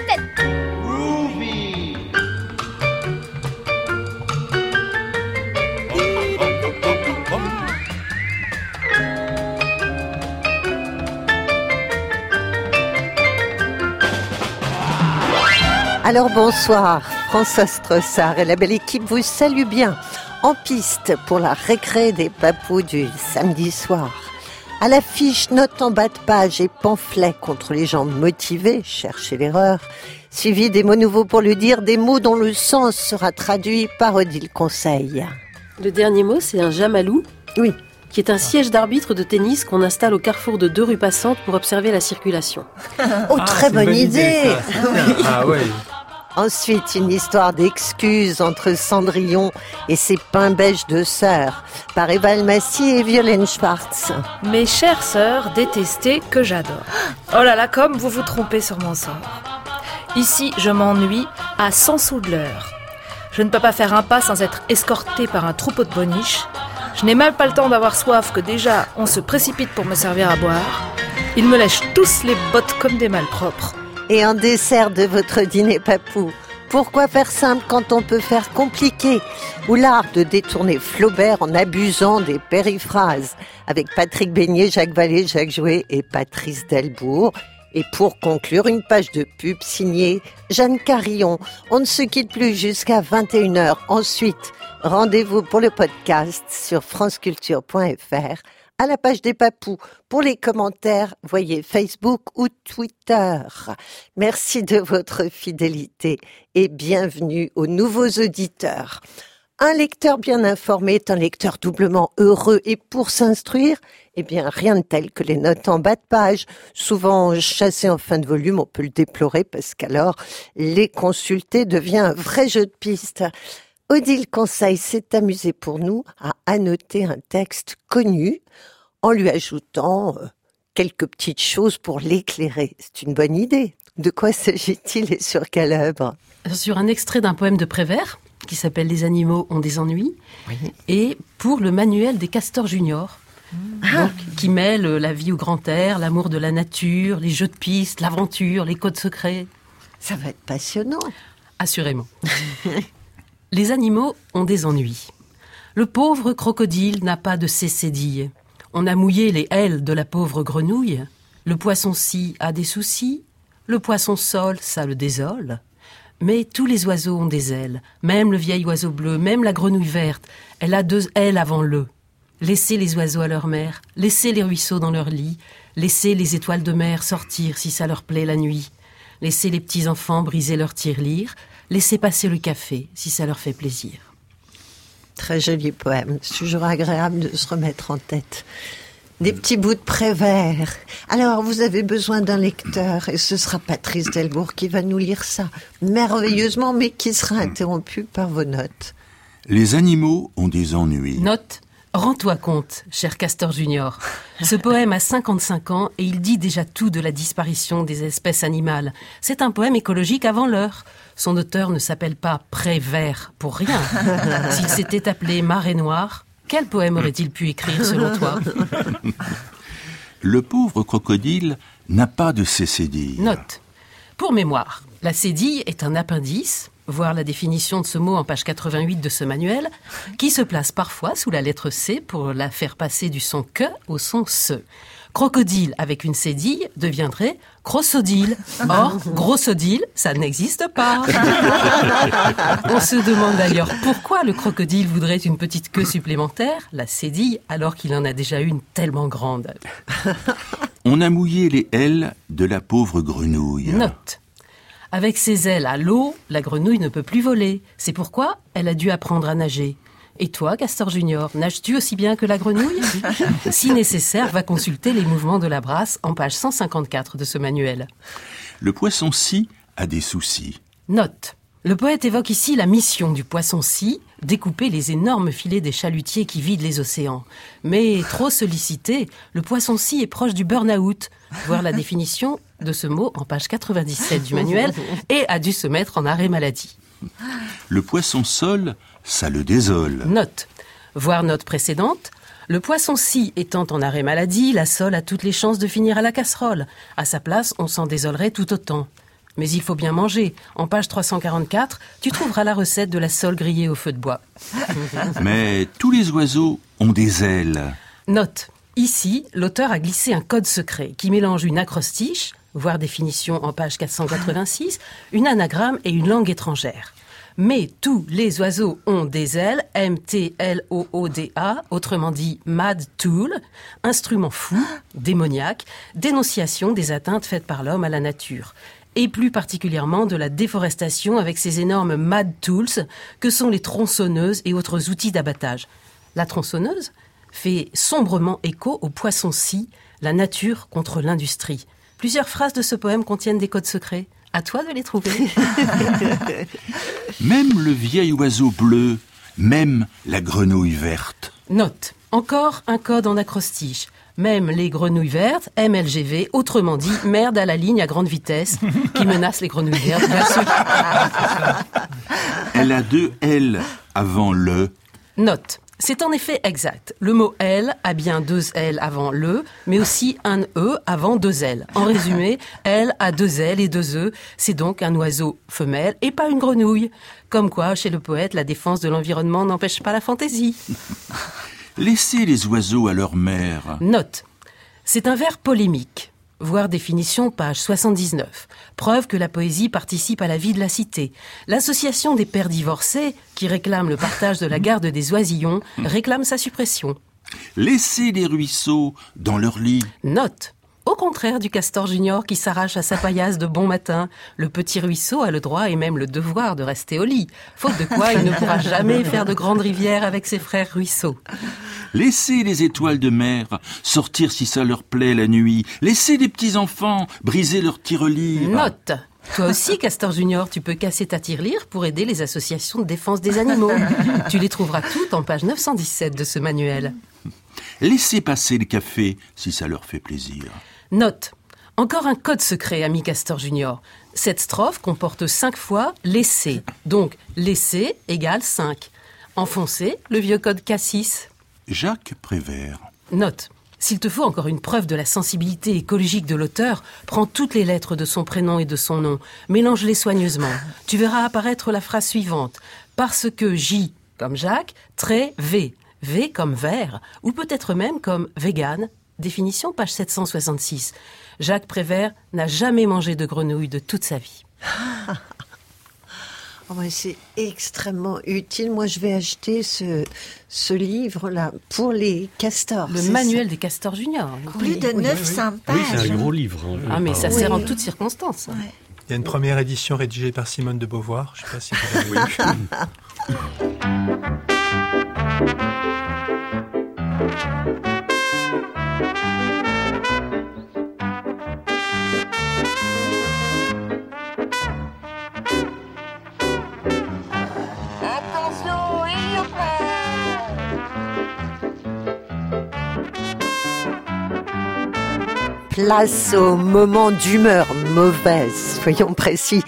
la tête. Alors bonsoir, François Strossard et la belle équipe vous salue bien en piste pour la récré des papous du samedi soir. À l'affiche, note en bas de page et pamphlets contre les gens motivés, cherchez l'erreur, suivi des mots nouveaux pour le dire, des mots dont le sens sera traduit par Odile Conseil. Le dernier mot, c'est un jamalou Oui, qui est un siège d'arbitre de tennis qu'on installe au carrefour de deux rues passantes pour observer la circulation. oh très une bonne idée. Ah ouais. Ensuite, une histoire d'excuses entre Cendrillon et ses pains beiges de sœur par Eva Massy et Violaine Schwartz. Mes chères sœurs détestées que j'adore. Oh là là, comme vous vous trompez sur mon sort. Ici, je m'ennuie à 100 sous de l'heure. Je ne peux pas faire un pas sans être escortée par un troupeau de boniches. Je n'ai même pas le temps d'avoir soif que déjà on se précipite pour me servir à boire. Ils me lèchent tous les bottes comme des malpropres. Et en dessert de votre dîner papou, pourquoi faire simple quand on peut faire compliqué Ou l'art de détourner Flaubert en abusant des périphrases avec Patrick Beignet, Jacques Vallée, Jacques Jouet et Patrice Delbourg. Et pour conclure, une page de pub signée Jeanne Carillon. On ne se quitte plus jusqu'à 21h. Ensuite, rendez-vous pour le podcast sur franceculture.fr à la page des papous. Pour les commentaires, voyez Facebook ou Twitter. Merci de votre fidélité et bienvenue aux nouveaux auditeurs. Un lecteur bien informé est un lecteur doublement heureux et pour s'instruire, eh bien, rien de tel que les notes en bas de page. Souvent chassées en fin de volume, on peut le déplorer parce qu'alors, les consulter devient un vrai jeu de piste. Odile Conseil s'est amusé pour nous à annoter un texte connu en lui ajoutant euh, quelques petites choses pour l'éclairer. C'est une bonne idée. De quoi s'agit-il et sur quelle œuvre? Sur un extrait d'un poème de Prévert qui s'appelle Les animaux ont des ennuis et pour le manuel des castors juniors. donc, qui mêle la vie au grand air, l'amour de la nature, les jeux de piste, l'aventure, les codes secrets. Ça va être passionnant. Assurément. Les animaux ont des ennuis. Le pauvre crocodile n'a pas de cécédille. On a mouillé les ailes de la pauvre grenouille. Le poisson-ci a des soucis. Le poisson-sol, ça le désole. Mais tous les oiseaux ont des ailes, même le vieil oiseau bleu, même la grenouille verte. Elle a deux ailes avant le. Laissez les oiseaux à leur mère, laissez les ruisseaux dans leur lit, laissez les étoiles de mer sortir si ça leur plaît la nuit. Laissez les petits enfants briser leur tirelire, laissez passer le café si ça leur fait plaisir. Très joli poème. C'est toujours agréable de se remettre en tête. Des petits bouts de Prévert. Alors, vous avez besoin d'un lecteur et ce sera Patrice Delbourg qui va nous lire ça merveilleusement, mais qui sera interrompu par vos notes. Les animaux ont des ennuis. Note, rends-toi compte, cher Castor Junior. Ce poème a 55 ans et il dit déjà tout de la disparition des espèces animales. C'est un poème écologique avant l'heure. Son auteur ne s'appelle pas Prévert pour rien. S'il s'était appelé Marée Noire, quel poème aurait-il pu écrire selon toi? Le pauvre crocodile n'a pas de cécédille. Note. Pour mémoire, la cédille est un appendice, voir la définition de ce mot en page 88 de ce manuel, qui se place parfois sous la lettre C pour la faire passer du son que au son se. Crocodile avec une cédille deviendrait crossodile. Or, grossodile, ça n'existe pas. On se demande d'ailleurs pourquoi le crocodile voudrait une petite queue supplémentaire, la cédille, alors qu'il en a déjà une tellement grande. On a mouillé les ailes de la pauvre grenouille. Note. Avec ses ailes à l'eau, la grenouille ne peut plus voler. C'est pourquoi elle a dû apprendre à nager. Et toi, Castor Junior, nages-tu aussi bien que la grenouille? Si nécessaire, va consulter les mouvements de la brasse en page 154 de ce manuel. Le poisson-ci a des soucis. Note. Le poète évoque ici la mission du poisson-ci, découper les énormes filets des chalutiers qui vident les océans. Mais trop sollicité, le poisson-ci est proche du burn-out. Voir la définition de ce mot en page 97 du manuel et a dû se mettre en arrêt maladie. Le poisson-sol, ça le désole. Note. Voir note précédente. Le poisson-ci étant en arrêt maladie, la sole a toutes les chances de finir à la casserole. À sa place, on s'en désolerait tout autant. Mais il faut bien manger. En page 344, tu trouveras la recette de la sole grillée au feu de bois. Mais tous les oiseaux ont des ailes. Note. Ici, l'auteur a glissé un code secret qui mélange une acrostiche, voire définition en page 486, une anagramme et une langue étrangère. Mais tous les oiseaux ont des ailes, M-T-L-O-O-D-A, autrement dit Mad Tool, instrument fou, démoniaque, dénonciation des atteintes faites par l'homme à la nature et plus particulièrement de la déforestation avec ces énormes mad tools que sont les tronçonneuses et autres outils d'abattage. La tronçonneuse fait sombrement écho au poisson-ci, la nature contre l'industrie. Plusieurs phrases de ce poème contiennent des codes secrets. À toi de les trouver. Même le vieil oiseau bleu, même la grenouille verte. Note. Encore un code en acrostiche. Même les grenouilles vertes, MLGV, autrement dit, merde à la ligne à grande vitesse, qui menace les grenouilles vertes. bien sûr. Elle a deux L avant le. Note. C'est en effet exact. Le mot L a bien deux L avant le, mais aussi un E avant deux L. En résumé, L a deux L et deux E. C'est donc un oiseau femelle et pas une grenouille. Comme quoi, chez le poète, la défense de l'environnement n'empêche pas la fantaisie. Laissez les oiseaux à leur mère. Note. C'est un vers polémique. Voir définition page 79. Preuve que la poésie participe à la vie de la cité. L'association des pères divorcés, qui réclame le partage de la garde des oisillons, réclame sa suppression. Laissez les ruisseaux dans leur lit. Note. Au contraire du castor junior qui s'arrache à sa paillasse de bon matin, le petit ruisseau a le droit et même le devoir de rester au lit, faute de quoi il ne pourra jamais faire de grandes rivières avec ses frères ruisseaux. Laissez les étoiles de mer sortir si ça leur plaît la nuit. Laissez les petits enfants briser leur tirelire. Note. Toi aussi, Castor Junior, tu peux casser ta tirelire pour aider les associations de défense des animaux. Tu les trouveras toutes en page 917 de ce manuel. Laissez passer le café si ça leur fait plaisir. Note. Encore un code secret, ami Castor Junior. Cette strophe comporte cinq fois laisser. Donc, laisser égale 5. Enfoncer, le vieux code K6. Jacques Prévert. Note. S'il te faut encore une preuve de la sensibilité écologique de l'auteur, prends toutes les lettres de son prénom et de son nom, mélange-les soigneusement. Tu verras apparaître la phrase suivante. Parce que J comme Jacques, trait V. V comme vert, ou peut-être même comme vegan. Définition page 766. Jacques Prévert n'a jamais mangé de grenouille de toute sa vie. Oh, c'est extrêmement utile. Moi, je vais acheter ce, ce livre-là pour les castors. Le ça manuel des castors juniors. Plus de 900 pages. Oui, c'est un gros livre. hein, Ah, mais ça sert en Oui. toutes circonstances. Ouais. Il y a une première édition rédigée par Simone de Beauvoir. Je ne sais pas si vous l'avez vu. Place au moment d'humeur mauvaise, soyons précis.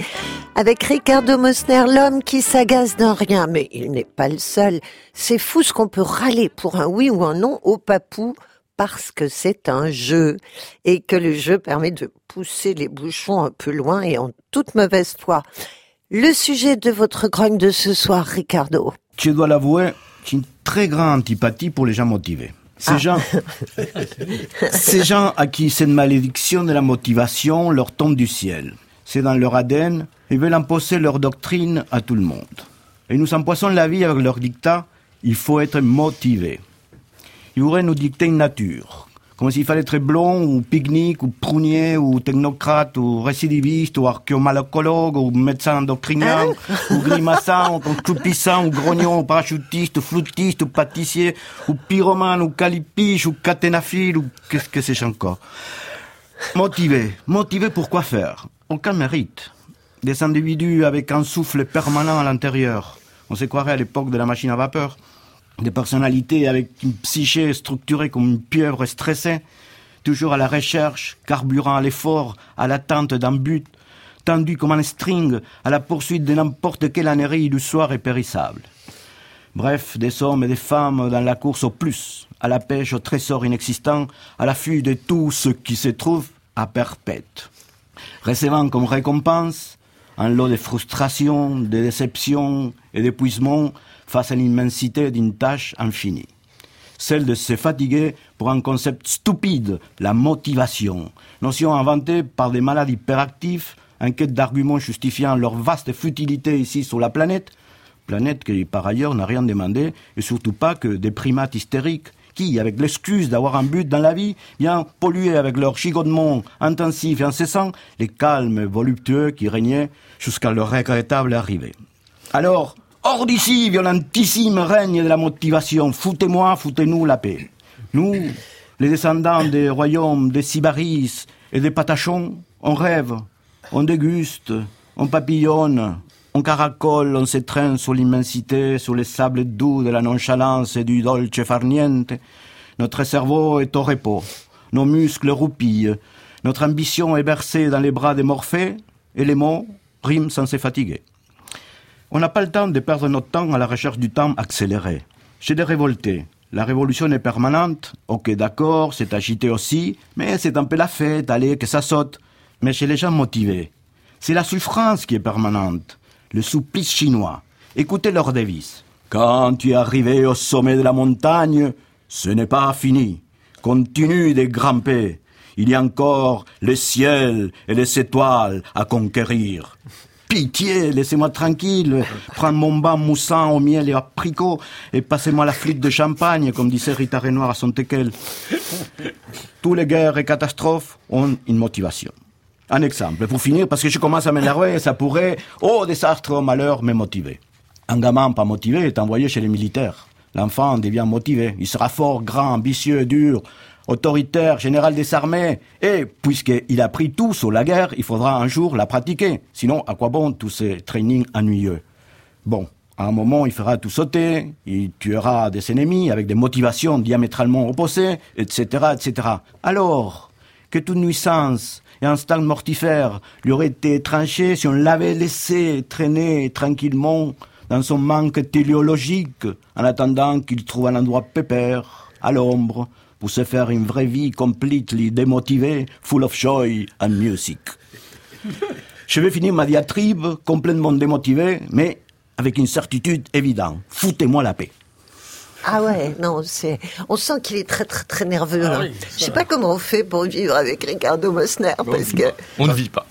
Avec Ricardo Mosner, l'homme qui s'agace d'un rien, mais il n'est pas le seul. C'est fou ce qu'on peut râler pour un oui ou un non au papou parce que c'est un jeu et que le jeu permet de pousser les bouchons un peu loin et en toute mauvaise foi. Le sujet de votre grogne de ce soir, Ricardo. Je dois l'avouer, j'ai une très grande antipathie pour les gens motivés. Ces gens, ces gens à qui cette malédiction de la motivation leur tombe du ciel. C'est dans leur ADN, ils veulent imposer leur doctrine à tout le monde. Et nous empoisonnent la vie avec leur dictat, il faut être motivé. Ils voudraient nous dicter une nature, comme s'il fallait être blond, ou pique-nique, ou prunier, ou technocrate, ou récidiviste, ou archéomalacologue, ou médecin endocrinien, ou grimaçant, ou croupissant, ou grognon, ou parachutiste, ou flûtiste, ou pâtissier, ou pyromane, ou calipiche, ou caténaphile, ou qu'est-ce que c'est encore. Motivé. Motivé pour quoi faire? Aucun mérite. Des individus avec un souffle permanent à l'intérieur. On se croirait à l'époque de la machine à vapeur. Des personnalités avec une psyché structurée comme une pieuvre stressée, toujours à la recherche, carburant à l'effort, à l'attente d'un but, tendu comme un string à la poursuite de n'importe quelle ânerie illusoire et périssable. Bref, des hommes et des femmes dans la course au plus, à la pêche au trésor inexistant, à l'affût de tout ce qui se trouve à perpète. recevant comme récompense un lot de frustration, de déception et d'épuisement face à l'immensité d'une tâche infinie. Celle de se fatiguer pour un concept stupide, la motivation, notion inventée par des malades hyperactifs, en quête d'arguments justifiant leur vaste futilité ici sur la planète, planète qui par ailleurs n'a rien demandé, et surtout pas que des primates hystériques qui, avec l'excuse d'avoir un but dans la vie, viennent polluer avec leur chigotement intensif et incessant les calmes voluptueux qui régnaient jusqu'à leur regrettable arrivée. Alors, hors d'ici, violentissime règne de la motivation, foutez-moi, foutez-nous la paix. Nous, les descendants des royaumes des Sybaris et des Patachons, on rêve, on déguste, on papillonne, on caracole, on s'étreint sur l'immensité, sur les sables doux de la nonchalance et du dolce farniente. Notre cerveau est au repos, nos muscles roupillent, notre ambition est bercée dans les bras des Morphées, et les mots riment sans se fatiguer. On n'a pas le temps de perdre notre temps à la recherche du temps accéléré. Chez des révoltés, la révolution est permanente, ok d'accord, c'est agité aussi, mais c'est un peu la fête, allez, que ça saute. Mais chez les gens motivés, c'est la souffrance qui est permanente le supplice chinois. Écoutez leur devise. Quand tu es arrivé au sommet de la montagne, ce n'est pas fini. Continue de grimper. Il y a encore le ciel et les étoiles à conquérir. Pitié, laissez-moi tranquille. Prends mon bain moussant au miel et abricot et passez-moi la flûte de champagne, comme disait Rita Renoir à son teckel. Tous les guerres et catastrophes ont une motivation. Un exemple, pour finir, parce que je commence à m'énerver, ça pourrait, au désastre, au malheur, me motiver. Un gamin pas motivé est envoyé chez les militaires. L'enfant devient motivé. Il sera fort, grand, ambitieux, dur, autoritaire, général des armées. Et, puisqu'il a pris tout sur la guerre, il faudra un jour la pratiquer. Sinon, à quoi bon tous ces trainings ennuyeux? Bon, à un moment, il fera tout sauter, il tuera des ennemis avec des motivations diamétralement opposées, etc., etc. Alors, que toute nuisance et un stade mortifère lui aurait été tranché si on l'avait laissé traîner tranquillement dans son manque téléologique en attendant qu'il trouve un endroit pépère, à l'ombre, pour se faire une vraie vie completely démotivée, full of joy and music. Je vais finir ma diatribe complètement démotivée, mais avec une certitude évidente. Foutez-moi la paix. Ah ouais, non, c'est, on sent qu'il est très très très nerveux. Ah Je sais pas comment on fait pour vivre avec Ricardo Mosner parce que on ne vit pas.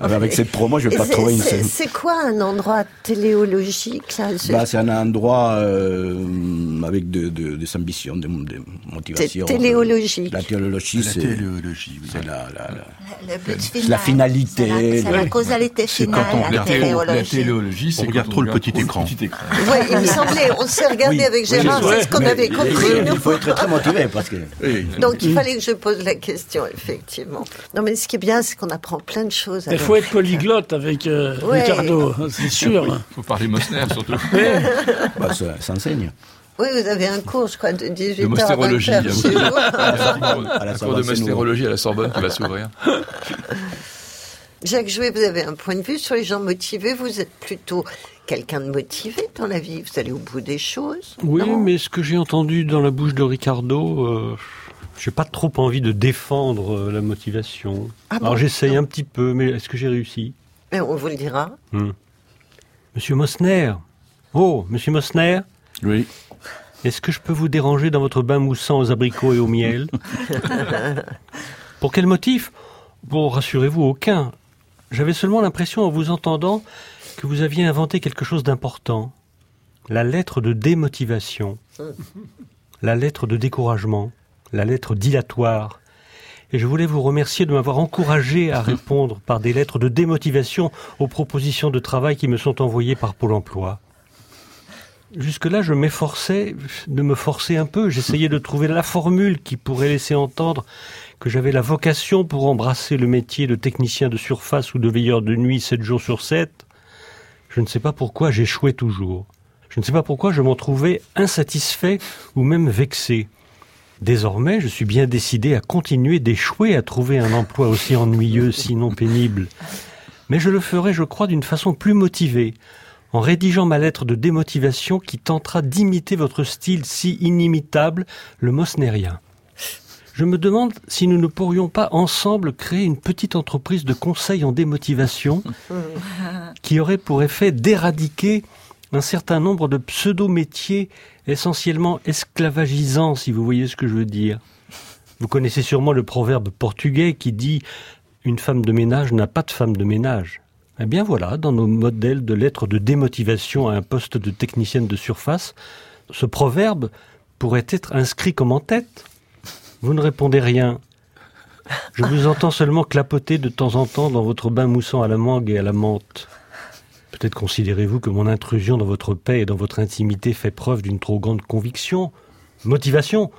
Ah, avec cette promo, je vais pas trouver une scène. C'est quoi un endroit téléologique là bah, c'est un endroit euh, avec de, de, des ambitions, des, des motivations. Téléologique. La téléologie, c'est c'est la, la, la, la, la finalité. C'est la, causalité finale. la, téléologie. La téléologie, c'est on regarde trop le petit écran. Oui, il me semblait. On s'est regardé oui. avec Gérard. C'est ce qu'on avait compris. Il faut être très motivé parce que. Donc il fallait que je pose la question, effectivement. Non, mais ce qui est bien, c'est qu'on apprend plein de choses. Il faut être polyglotte avec euh, ouais. Ricardo, c'est sûr. Il faut parler Mosner surtout. bah, ça s'enseigne. Oui, vous avez un cours, je crois, de 18 de mostérologie. La cours de mostérologie à la Sorbonne qui va s'ouvrir. Jacques Jouet, vous avez un point de vue sur les gens motivés. Vous êtes plutôt quelqu'un de motivé dans la vie. Vous allez au bout des choses. Oui, mais ce que j'ai entendu dans la bouche de Ricardo, euh, j'ai pas trop envie de défendre euh, la motivation. Ah bon? Alors j'essaye un petit peu, mais est-ce que j'ai réussi? Mais On vous le dira. Hmm. Monsieur Mosner. Oh, Monsieur Mosner. Oui. Est-ce que je peux vous déranger dans votre bain moussant aux abricots et au miel? Pour quel motif? Bon, rassurez-vous, aucun. J'avais seulement l'impression en vous entendant que vous aviez inventé quelque chose d'important. La lettre de démotivation, la lettre de découragement, la lettre dilatoire. Et je voulais vous remercier de m'avoir encouragé à répondre par des lettres de démotivation aux propositions de travail qui me sont envoyées par Pôle emploi. Jusque-là, je m'efforçais de me forcer un peu. J'essayais de trouver la formule qui pourrait laisser entendre que j'avais la vocation pour embrasser le métier de technicien de surface ou de veilleur de nuit sept jours sur sept. Je ne sais pas pourquoi j'échouais toujours. Je ne sais pas pourquoi je m'en trouvais insatisfait ou même vexé. Désormais, je suis bien décidé à continuer d'échouer à trouver un emploi aussi ennuyeux, sinon pénible. Mais je le ferai, je crois, d'une façon plus motivée, en rédigeant ma lettre de démotivation qui tentera d'imiter votre style si inimitable, le mosnérien. Je me demande si nous ne pourrions pas ensemble créer une petite entreprise de conseil en démotivation qui aurait pour effet d'éradiquer un certain nombre de pseudo-métiers essentiellement esclavagisants, si vous voyez ce que je veux dire. Vous connaissez sûrement le proverbe portugais qui dit Une femme de ménage n'a pas de femme de ménage. Eh bien voilà, dans nos modèles de lettres de démotivation à un poste de technicienne de surface, ce proverbe pourrait être inscrit comme en tête. Vous ne répondez rien. Je vous entends seulement clapoter de temps en temps dans votre bain moussant à la mangue et à la menthe. Peut-être considérez-vous que mon intrusion dans votre paix et dans votre intimité fait preuve d'une trop grande conviction, motivation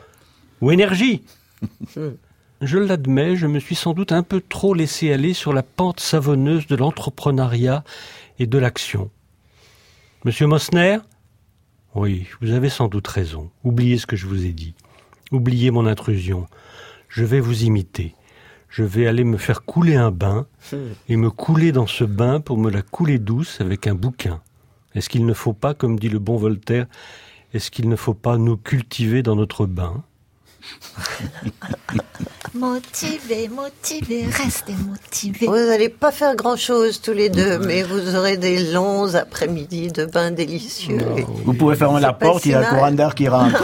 ou énergie. Je l'admets, je me suis sans doute un peu trop laissé aller sur la pente savonneuse de l'entrepreneuriat et de l'action. Monsieur Mosner? Oui, vous avez sans doute raison. Oubliez ce que je vous ai dit. Oubliez mon intrusion. Je vais vous imiter. Je vais aller me faire couler un bain et me couler dans ce bain pour me la couler douce avec un bouquin. Est-ce qu'il ne faut pas, comme dit le bon Voltaire, est-ce qu'il ne faut pas nous cultiver dans notre bain? Motivé, motivé, restez motivé. Vous n'allez pas faire grand-chose tous les deux, mais vous aurez des longs après-midi de bains délicieux. Vous pouvez fermer la porte, il y a le courant d'air qui rentre.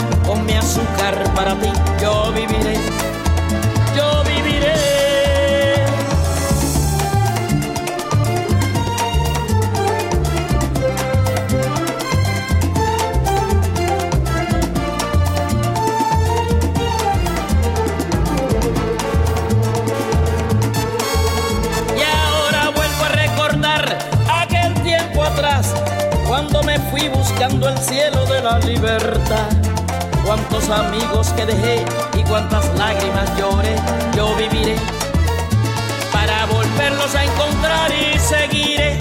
con mi azúcar para ti. Yo viviré, yo viviré. Y ahora vuelvo a recordar aquel tiempo atrás, cuando me fui buscando el cielo de la libertad cuántos amigos que dejé y cuántas lágrimas lloré, yo viviré para volverlos a encontrar y seguiré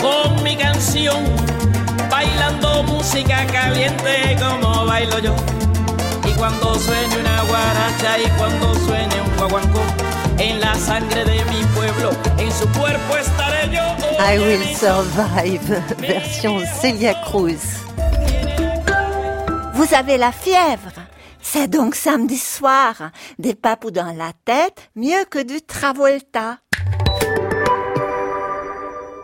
con mi canción, bailando música caliente como bailo yo. Y cuando suene una guaracha y cuando suene un guaguancó, en la sangre de mi pueblo, en su cuerpo estaré yo. I Will Survive, version Celia Cruz. Vous avez la fièvre. C'est donc samedi soir. Des papous dans la tête, mieux que du Travolta.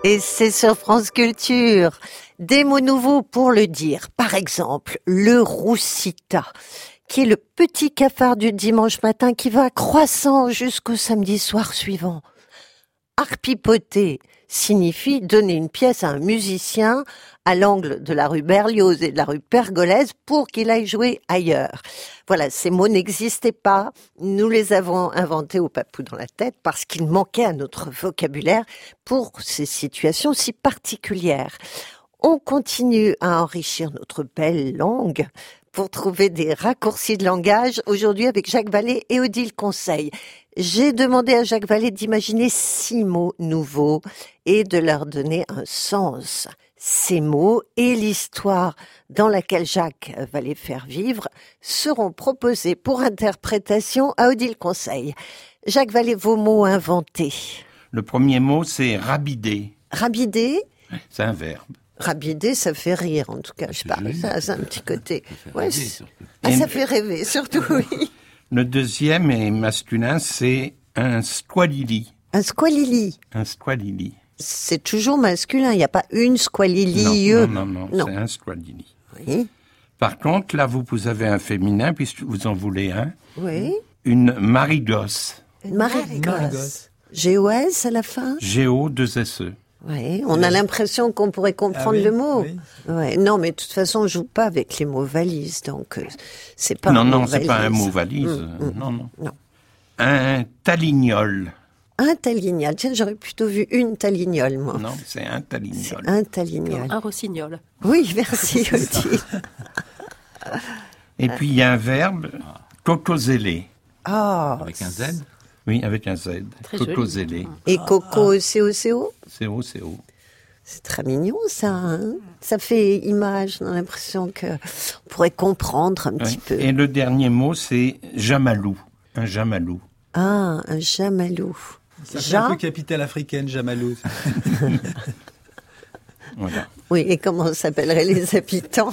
Et c'est sur France Culture. Des mots nouveaux pour le dire. Par exemple, le roussita, qui est le petit cafard du dimanche matin qui va croissant jusqu'au samedi soir suivant. Arpipoter signifie donner une pièce à un musicien à l'angle de la rue Berlioz et de la rue Pergolèse pour qu'il aille jouer ailleurs. Voilà, ces mots n'existaient pas. Nous les avons inventés au papou dans la tête parce qu'ils manquaient à notre vocabulaire pour ces situations si particulières. On continue à enrichir notre belle langue pour trouver des raccourcis de langage aujourd'hui avec Jacques Vallée et Odile Conseil. J'ai demandé à Jacques Vallée d'imaginer six mots nouveaux et de leur donner un sens. Ces mots et l'histoire dans laquelle Jacques va les faire vivre seront proposés pour interprétation à Odile Conseil. Jacques Vallée, vos mots inventés. Le premier mot, c'est rabider. Rabider C'est un verbe. Rabider, ça fait rire, en tout cas. Je parle, ça, c'est un petit côté. Ouais, surtout. ah, ça fait rêver, surtout, oui. Le deuxième est masculin, c'est un squalili. Un squalili. Un squalili. c'est toujours masculin. Il n'y a pas une squalili. Non, non, non, non, c'est un squalili. Oui. Par contre, là, vous, vous avez un féminin, puisque vous en voulez un. Oui. Une marigosse. Une marigosse. G-O-S à la fin? G-O-2-S-E. Oui, on a l'impression qu'on pourrait comprendre Ah oui, le mot. oui. Ouais, non, mais de toute façon, on joue pas avec les mots valises, donc euh, c'est pas Non, un mot non, c'est pas un valise. mot valise. Mm, mm. Non, non. Non. Un talignol. Un talignol. Tiens, j'aurais plutôt vu une talignole, moi. Non, c'est un talignol. Un talignol. Un rossignol. Oui, merci, Odile. Et puis, il y a un verbe, cocosélé. Ah. Avec un Z Oui, avec un Z. Très joli. Cocosélé. Et Coco, C-O-C-O C-O, C-O. C'est très mignon, ça. hein ça fait image. On a l'impression que on pourrait comprendre un petit peu. Et le dernier mot, c'est jamalou. Un jamalou. Ah, un jamalou. Ça fait Ja- un peu capitale africaine, Jamalou. Voilà. Oui, et comment s'appelleraient les habitants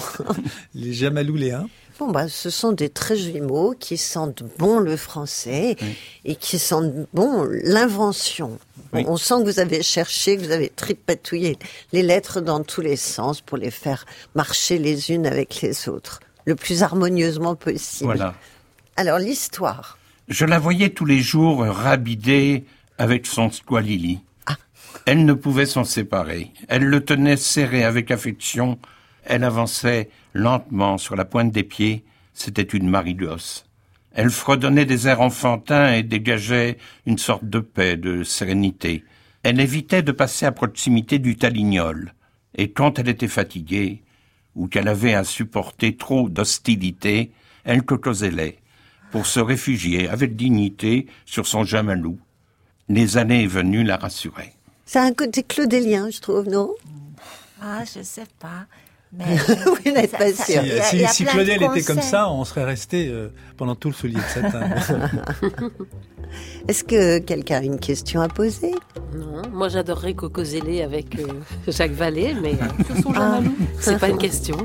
Les Jamalouléens. Bon, bah, ce sont des très jolis mots qui sentent bon le français et qui sentent bon l'invention. Oui. On sent que vous avez cherché, que vous avez tripatouillé les lettres dans tous les sens pour les faire marcher les unes avec les autres, le plus harmonieusement possible. Voilà. Alors, l'histoire. Je la voyais tous les jours rabider avec son squalili. Elle ne pouvait s'en séparer. Elle le tenait serré avec affection. Elle avançait lentement sur la pointe des pieds. C'était une marigosse. Elle fredonnait des airs enfantins et dégageait une sorte de paix, de sérénité. Elle évitait de passer à proximité du talignol. Et quand elle était fatiguée, ou qu'elle avait à supporter trop d'hostilité, elle cocosélait pour se réfugier avec dignité sur son jamalou. Les années venues la rassuraient. Ça a un côté claudélien, je trouve, non? Ah, je sais pas. Mais Vous n'êtes pas ça- sûr. Si, si Claudel était comme ça, on serait resté euh, pendant tout le soulier de satin. Est-ce que quelqu'un a une question à poser? Non, moi j'adorerais Coco Zélé avec euh, Jacques Vallée, mais euh, Ah. sont. C'est pas une question.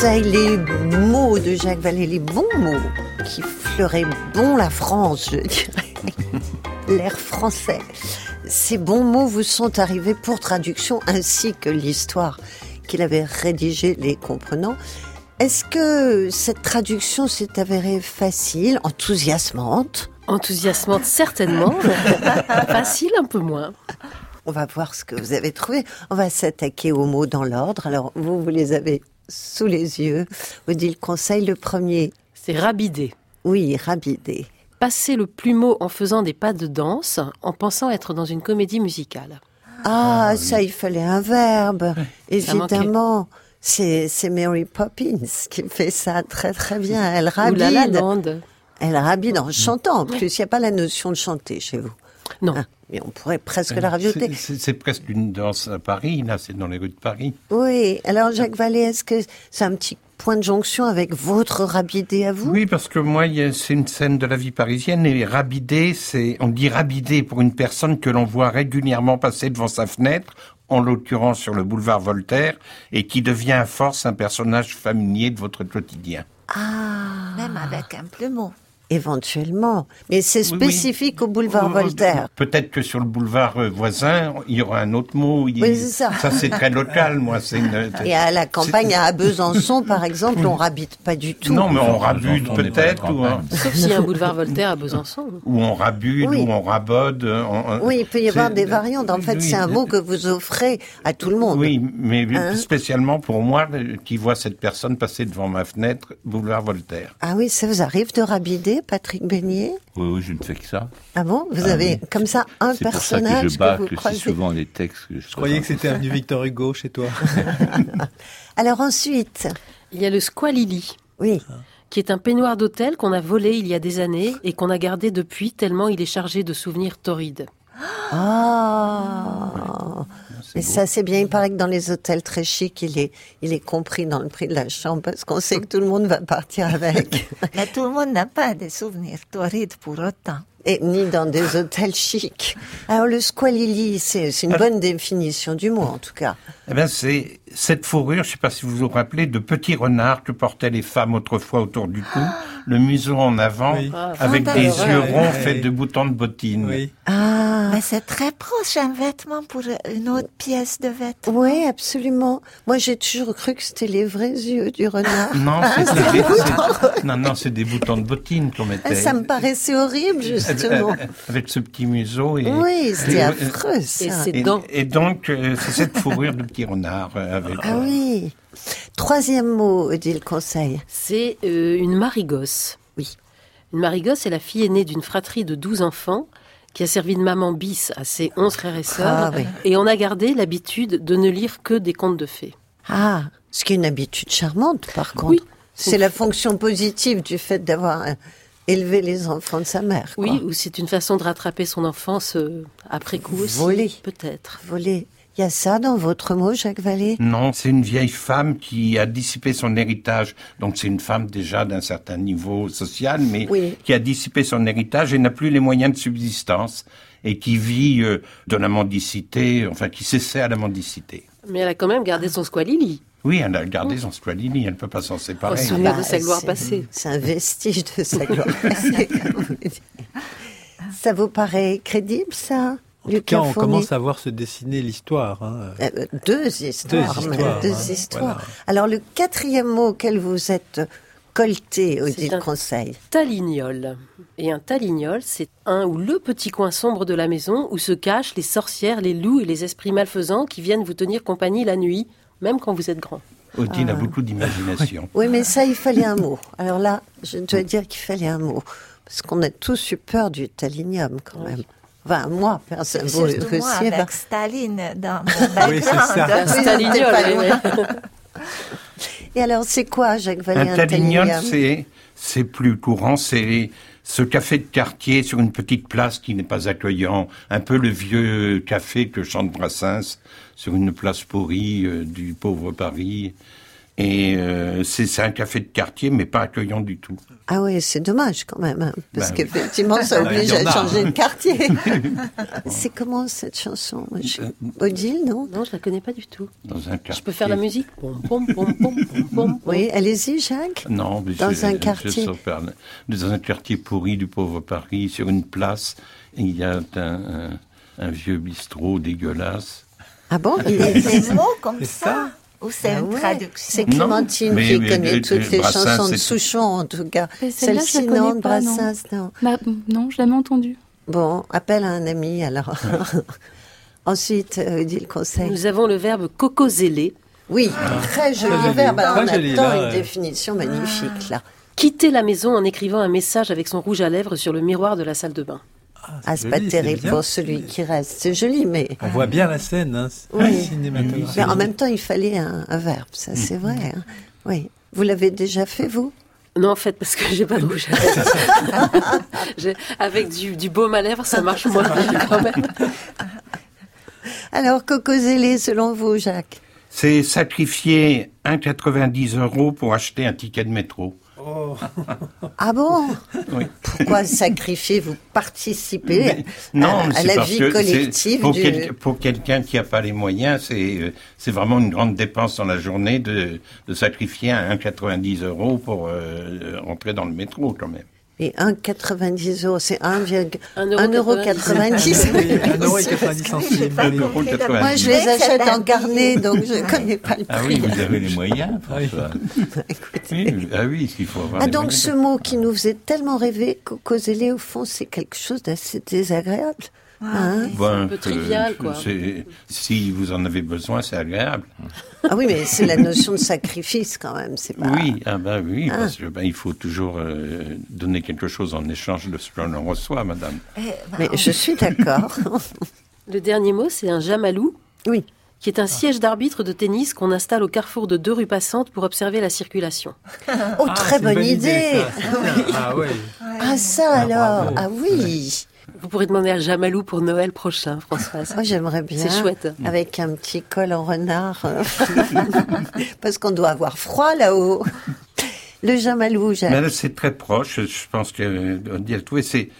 Les mots de Jacques Vallée, les bons mots qui fleuraient bon la France, je dirais. L'air français. Ces bons mots vous sont arrivés pour traduction ainsi que l'histoire qu'il avait rédigée les comprenant. Est-ce que cette traduction s'est avérée facile, enthousiasmante? Enthousiasmante, certainement. Facile, un peu moins. On va voir ce que vous avez trouvé. On va s'attaquer aux mots dans l'ordre. Alors, vous, vous les avez sous les yeux. Odile conseille le premier. C'est rabider. Oui, rabider. Passer le plumeau en faisant des pas de danse, en pensant être dans une comédie musicale. Ah, ça, il fallait un verbe. Évidemment. C'est, c'est Mary Poppins qui fait ça très très bien. Elle Ou La La rabide. Land. Elle rabide en chantant. En plus, il n'y a pas la notion de chanter chez vous. Non. Ah, mais on pourrait presque la rajouter. C'est- presque une danse à Paris, là, c'est dans les rues de Paris. Oui. Alors, Jacques Vallée, est-ce que c'est un petit point de jonction avec votre rabidé à vous? Oui, parce que moi, c'est une scène de la vie parisienne et rabider, c'est, on dit rabider pour une personne que l'on voit régulièrement passer devant sa fenêtre, en l'occurrence sur le boulevard Voltaire, et qui devient à force un personnage familier de votre quotidien. Ah. Même avec un plumeau. Éventuellement. Mais c'est Oui, oui. spécifique au boulevard Voltaire. Peut-être que sur le boulevard euh, voisin, il y aura un autre mot. il- Oui, c'est ça. c'est très local, moi. Une... Et à la campagne, à Besançon, par exemple, on rabite pas du tout. Non, mais on rabute peut-être, ou, hein, Sauf s'il y a un boulevard Voltaire à Besançon. ou on rabute, Oui. ou on rabode. euh, on- Oui, il peut y avoir des variantes. En fait, oui, c'est un mot que vous offrez à tout le monde. Oui, mais Hein spécialement pour moi, euh, qui vois cette personne passer devant ma fenêtre, boulevard Voltaire. Ah oui, ça vous arrive de rabider, Patrick Beignet Oui, oui, je ne fais que ça. Ah bon? Vous Ah avez oui. comme ça un C'est pour ça que personnage je que, vous croisez. souvent les textes que je Je croyais que c'était avenue Victor Hugo chez toi. Alors ensuite Il y a le squalili. Oui. Qui est un peignoir d'hôtel qu'on a volé il y a des années et qu'on a gardé depuis tellement il est chargé de souvenirs torrides. Ah Et ça, c'est bien. Il paraît que dans les hôtels très chics, il est, il est compris dans le prix de la chambre parce qu'on sait que tout le monde va partir avec. Mais tout le monde n'a pas des souvenirs torrides pour autant. Et ni dans des hôtels chics. Alors, le squalili, c'est une Ah. bonne définition du mot, en tout cas. Eh ben, c'est cette fourrure, je ne sais pas si vous vous rappelez, de petits renards que portaient les femmes autrefois autour du cou, le museau en avant, Oui. Ah, avec des fantastique. yeux ronds faits de boutons de bottines. Ah. Mais c'est très proche un vêtement pour une autre pièce de vêtement. Oui, absolument. Moi, j'ai toujours cru que c'était les vrais yeux du renard. Non, Ah, c'est des, des boutons. non, non, c'est des boutons de bottines qu'on mettait. Ah, Ça me paraissait horrible, justement. Avec ce petit museau. Et, Oui, c'était affreux, ça. Et ses Et, dents. et donc, euh, c'est cette fourrure de petit renard. euh, avec, Ah oui. Troisième mot, dit le conseil. C'est euh, une marigosse. Oui. Une marigosse est la fille aînée d'une fratrie de 12 enfants qui a servi de maman bis à ses 11 frères et sœurs. Ah oui. Et on a gardé l'habitude de ne lire que des contes de fées. Ah, ce qui est une habitude charmante, par contre. C'est la fonction positive du fait d'avoir euh, élevé les enfants de sa mère. quoi. Oui, ou c'est une façon de rattraper son enfance euh, après coup aussi. Voler. Peut-être. Voler. Il y a ça dans votre mot, Jacques Vallée? Non, c'est une vieille femme qui a dissipé son héritage. Donc c'est une femme déjà d'un certain niveau social, mais Oui. qui a dissipé son héritage et n'a plus les moyens de subsistance et qui vit euh, de la mendicité, enfin qui s'essaie à la mendicité. Mais elle a quand même gardé son squalili. Oui, elle a gardé son squalini, elle ne peut pas s'en séparer. Au souvenir de Bah, sa gloire c'est- passée. C'est un vestige de sa gloire passée. Ça vous paraît crédible, ça En tout cas, on commence à voir se dessiner l'histoire. hein. Euh, deux histoires, Deux histoires, deux hein, histoires. voilà. Alors, le quatrième mot auquel vous êtes colté, au dit un- conseil. Talignol. Et un talignol, c'est un ou le petit coin sombre de la maison où se cachent les sorcières, les loups et les esprits malfaisants qui viennent vous tenir compagnie la nuit, même quand vous êtes grand. Odile a Ah. beaucoup d'imagination. Oui, mais ça, il fallait un mot. Alors là, je dois dire qu'il fallait un mot. Parce qu'on a tous eu peur du talinium, quand même. Enfin, moi, personne. Surtout aussi, moi, bah. avec Staline dans mon Oui, c'est background. ça. Un Oui, loin. oui. Et alors, c'est quoi, Jacques Vallée, Un un c'est c'est plus courant, c'est ce café de quartier sur une petite place qui n'est pas accueillant, un peu le vieux café que chante Brassens sur une place pourrie euh, du pauvre Paris. Et euh, c'est un café de quartier, mais pas accueillant du tout. Ah oui, c'est dommage quand même, hein, parce Ben oui. qu'effectivement, ça Ben, oblige à changer de quartier. c'est comment cette chanson je- Odile, non? Non, je la connais pas du tout. Dans un quartier. Je peux faire la musique? Pom, pom, pom, pom, pom, pom. Oui, allez-y, Jacques. Non, mais Dans je- un quartier. Dans un quartier pourri du pauvre Paris, sur une place, il y a un, un- un vieux bistrot dégueulasse. Ah bon Il y a des mots comme C'est ça Ou c'est Ah une ouais, traduction C'est Non, Clémentine mais- qui mais- connaît mais- toutes les Brassens, chansons de Souchon, en tout cas. Celle-ci, non, de pas, non. Brassens, non. Bah, non, je l'avais entendue. Bon, appelle un ami, alors. Ensuite, euh, dit le conseil. Nous avons le verbe cocozéler. Oui, très joli Très joli, verbe. Alors, très on joli, attend là, une ouais. définition magnifique, là. Quitter la maison en écrivant un message avec son rouge à lèvres sur le miroir de la salle de bain. Ah, terrible bien. pour celui qui reste. C'est joli, mais... On voit bien la scène, hein, c'est Oui. cinématographique. Mais en même temps, il fallait un, un verbe, ça c'est vrai. hein. Oui. Vous l'avez déjà fait, vous? Non, en fait, parce que j'ai pas de rouge à Avec du, du baume à lèvres, ça marche moins bien quand même. Alors, Cocozélé, selon vous, Jacques? C'est sacrifier 1,90 euros pour acheter un ticket de métro. Ah bon Oui. Pourquoi sacrifier Vous participez Mais- non, à, la vie collective pour, du... quel- pour quelqu'un qui n'a pas les moyens, c'est euh, c'est vraiment une grande dépense dans la journée de, de sacrifier un 1,90 euros pour euh, rentrer dans le métro quand même. Et 1,90 euros, c'est 1,90 Un euro euro. 90. Oui, un euro et 90 centimes. Un euro Moi, 90. je les achète en carnet, donc je ne connais pas le Ah prix. oui, vous avez les moyens, François. Oui, ah oui, il faut avoir Ah, donc ce mot qui nous faisait tellement rêver, Cocozélé, au fond, c'est quelque chose d'assez désagréable. Hein? Bon, un peu trivial, quoi. c'est- Si vous en avez besoin, c'est agréable. ah oui, mais c'est la notion de sacrifice quand même. C'est pas... Oui, ah ben oui, Ah. parce que ben, il faut toujours euh, donner quelque chose en échange de ce qu'on en reçoit, madame. Mais je suis d'accord. Le dernier mot, c'est un jamalou. Oui. Qui est un siège d'arbitre de tennis qu'on installe au carrefour de deux rues passantes pour observer la circulation. Oh, très c'est une bonne idée. ça, c'est bien. Ah ouais. Ah ça alors, ah oui. Vous pourrez demander à Jamalou pour Noël prochain, Françoise. Moi, j'aimerais bien. C'est chouette. Avec un petit col en renard. Parce qu'on doit avoir froid là-haut. Le Jamalou, Jacques. C'est très proche, je pense que dit tout. C'est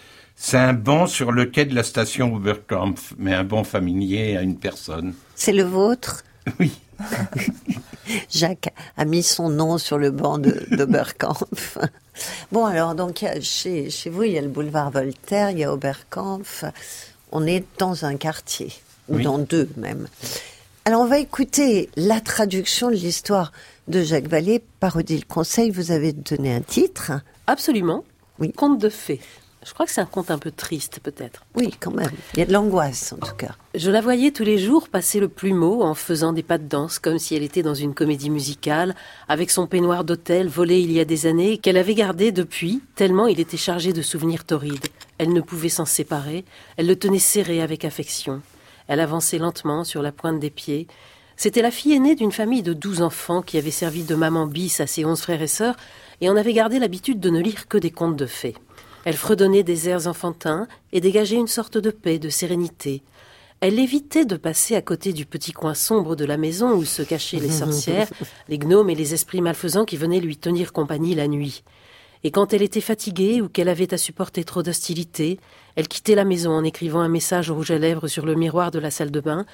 c'est un banc sur le quai de la station Oberkampf, mais un banc familier à une personne. C'est le vôtre? Oui. Jacques a mis son nom sur le banc d'Oberkampf. bon, alors, donc, chez, chez vous, il y a le boulevard Voltaire, il y a Oberkampf. On est dans un quartier, ou dans deux même. Alors, on va écouter la traduction de l'histoire de Jacques Vallée par Odile Conseil. Vous avez donné un titre Absolument. Oui. Conte de fées. Je crois que c'est un conte un peu triste, peut-être. Oui, quand même. Il y a de l'angoisse, en tout cas. Je la voyais tous les jours passer le plumeau en faisant des pas de danse, comme si elle était dans une comédie musicale, avec son peignoir d'hôtel volé il y a des années, qu'elle avait gardé depuis, tellement il était chargé de souvenirs torrides. Elle ne pouvait s'en séparer, elle le tenait serré avec affection. Elle avançait lentement sur la pointe des pieds. C'était la fille aînée d'une famille de douze enfants qui avait servi de maman bis à ses onze frères et sœurs, et en avait gardé l'habitude de ne lire que des contes de fées. Elle fredonnait des airs enfantins et dégageait une sorte de paix, de sérénité. Elle évitait de passer à côté du petit coin sombre de la maison où se cachaient les sorcières, les gnomes et les esprits malfaisants qui venaient lui tenir compagnie la nuit. Et quand elle était fatiguée ou qu'elle avait à supporter trop d'hostilité, elle quittait la maison en écrivant un message rouge à lèvres sur le miroir de la salle de bain,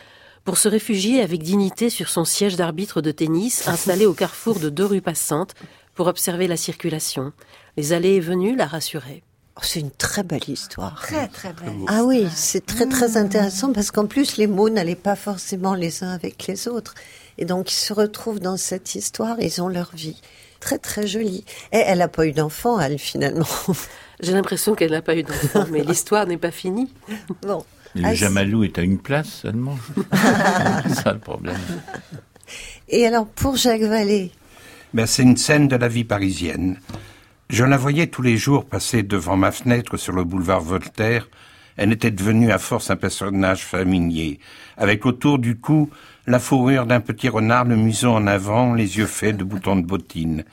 pour se réfugier avec dignité sur son siège d'arbitre de tennis installé au carrefour de deux rues passantes pour observer la circulation. Les allées et venues la rassuraient. Oh, c'est une très belle histoire. Très, très belle. Ah oui, c'est très, très intéressant parce qu'en plus, les mots n'allaient pas forcément les uns avec les autres. Et donc, ils se retrouvent dans cette histoire, ils ont leur vie. Très, très jolie. Et elle n'a pas eu d'enfant, elle, finalement. J'ai l'impression qu'elle n'a pas eu d'enfant, mais l'histoire n'est pas finie. Bon. le ah, Jamalou est à une place seulement. c'est ça le problème. Et alors, pour Jacques Vallée? Ben, C'est une scène de la vie parisienne. Je la voyais tous les jours passer devant ma fenêtre sur le boulevard Voltaire. Elle était devenue à force un personnage familier, avec autour du cou la fourrure d'un petit renard, le museau en avant, les yeux faits de boutons de bottines.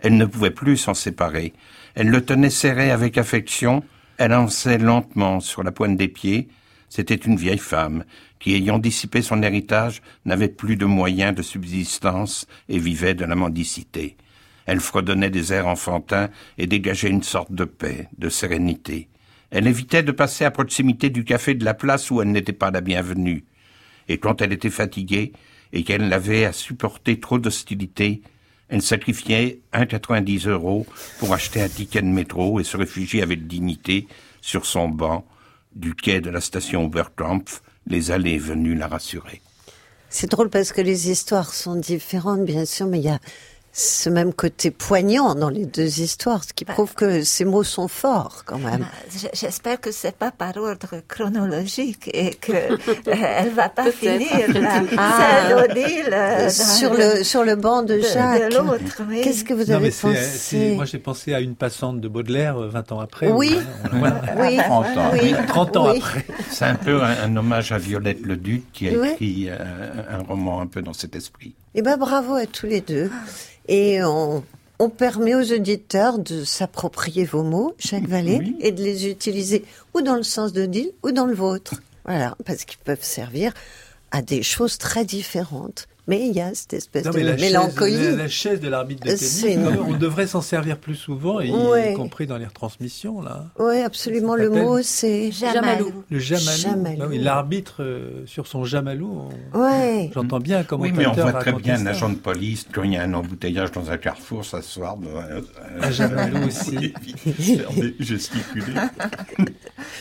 Elle ne pouvait plus s'en séparer. Elle le tenait serré avec affection, elle avançait lentement sur la pointe des pieds. C'était une vieille femme qui, ayant dissipé son héritage, n'avait plus de moyens de subsistance et vivait de la mendicité. Elle fredonnait des airs enfantins et dégageait une sorte de paix, de sérénité. Elle évitait de passer à proximité du café de la place où elle n'était pas la bienvenue. Et quand elle était fatiguée et qu'elle avait à supporter trop d'hostilité, elle sacrifiait 1,90 euros pour acheter un ticket de métro et se réfugier avec dignité sur son banc du quai de la station Oberkampf, les allées venues la rassuraient. C'est drôle parce que les histoires sont différentes, bien sûr, mais il y a ce même côté poignant dans les deux histoires, ce qui bah, prouve que ces mots sont forts quand même. Bah, j'espère que c'est pas par ordre chronologique et que euh, elle va pas finir ah, euh, sur le, sur le banc de Jacques. Qu'est-ce que vous avez pensé Moi j'ai pensé à une passante de Baudelaire 20 euh, ans après. Oui, oui. 30 ans, oui. 30 ans après. C'est un peu un, hommage à Violette Le Duc qui a écrit un, roman un peu dans cet esprit. Eh ben bravo à tous les deux. Et on, permet aux auditeurs de s'approprier vos mots, chaque Vallée, et de les utiliser ou dans le sens de deal ou dans le vôtre. Voilà, parce qu'ils peuvent servir à des choses très différentes. Mais il y a cette espèce de mélancolie. la, chaise de l'arbitre de tennis, on devrait s'en servir plus souvent, y, compris dans les retransmissions. là. Oui, absolument. Le mot, c'est jamalou. Le jamalou. Ah l'arbitre euh, sur son jamalou. Ouais. J'entends bien comment. Oui, mais on voit très bien un agent de police quand il y a un embouteillage dans un carrefour s'asseoir. Euh, un jamalou aussi. Gesticuler.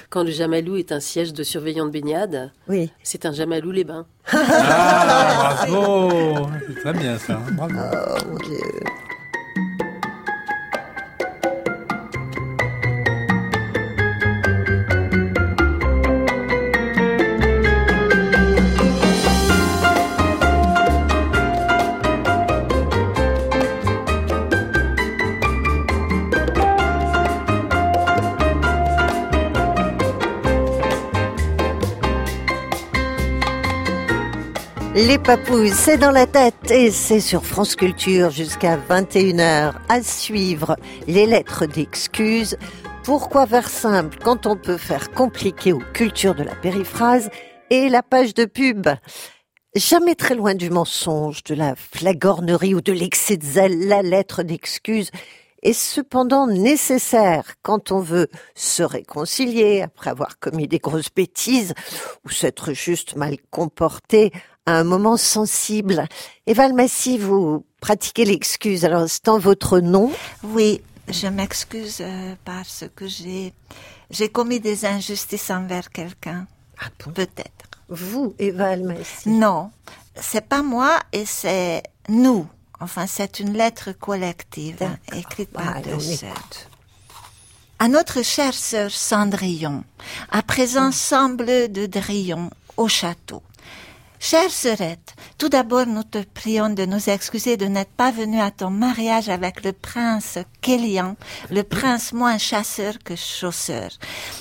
Quand le jamalou est un siège de surveillant de baignade, oui. c'est un jamalou les bains. Ah, bravo C'est très bien ça. Bravo. Oh mon Les papouilles, c'est dans la tête et c'est sur France Culture jusqu'à 21h à suivre les lettres d'excuses. Pourquoi faire simple quand on peut faire compliqué aux cultures de la périphrase et la page de pub? Jamais très loin du mensonge, de la flagornerie ou de l'excès de zèle, la lettre d'excuse est cependant nécessaire quand on veut se réconcilier après avoir commis des grosses bêtises ou s'être juste mal comporté à un moment sensible. Eva Massy, vous pratiquez l'excuse, alors c'est en votre nom Oui, je m'excuse euh, parce que j'ai j'ai commis des injustices envers quelqu'un. Ah Peut-être. Vous, Eva Almassi? Non, c'est pas moi et c'est nous. Enfin, c'est une lettre collective écrite par deux sœurs. À notre chère sœur Cendrillon, à présent semble de Drillon, au château. Chère sœurette, tout d'abord nous te prions de nous excuser de n'être pas venue à ton mariage avec le prince Kélian, le prince moins chasseur que chausseur.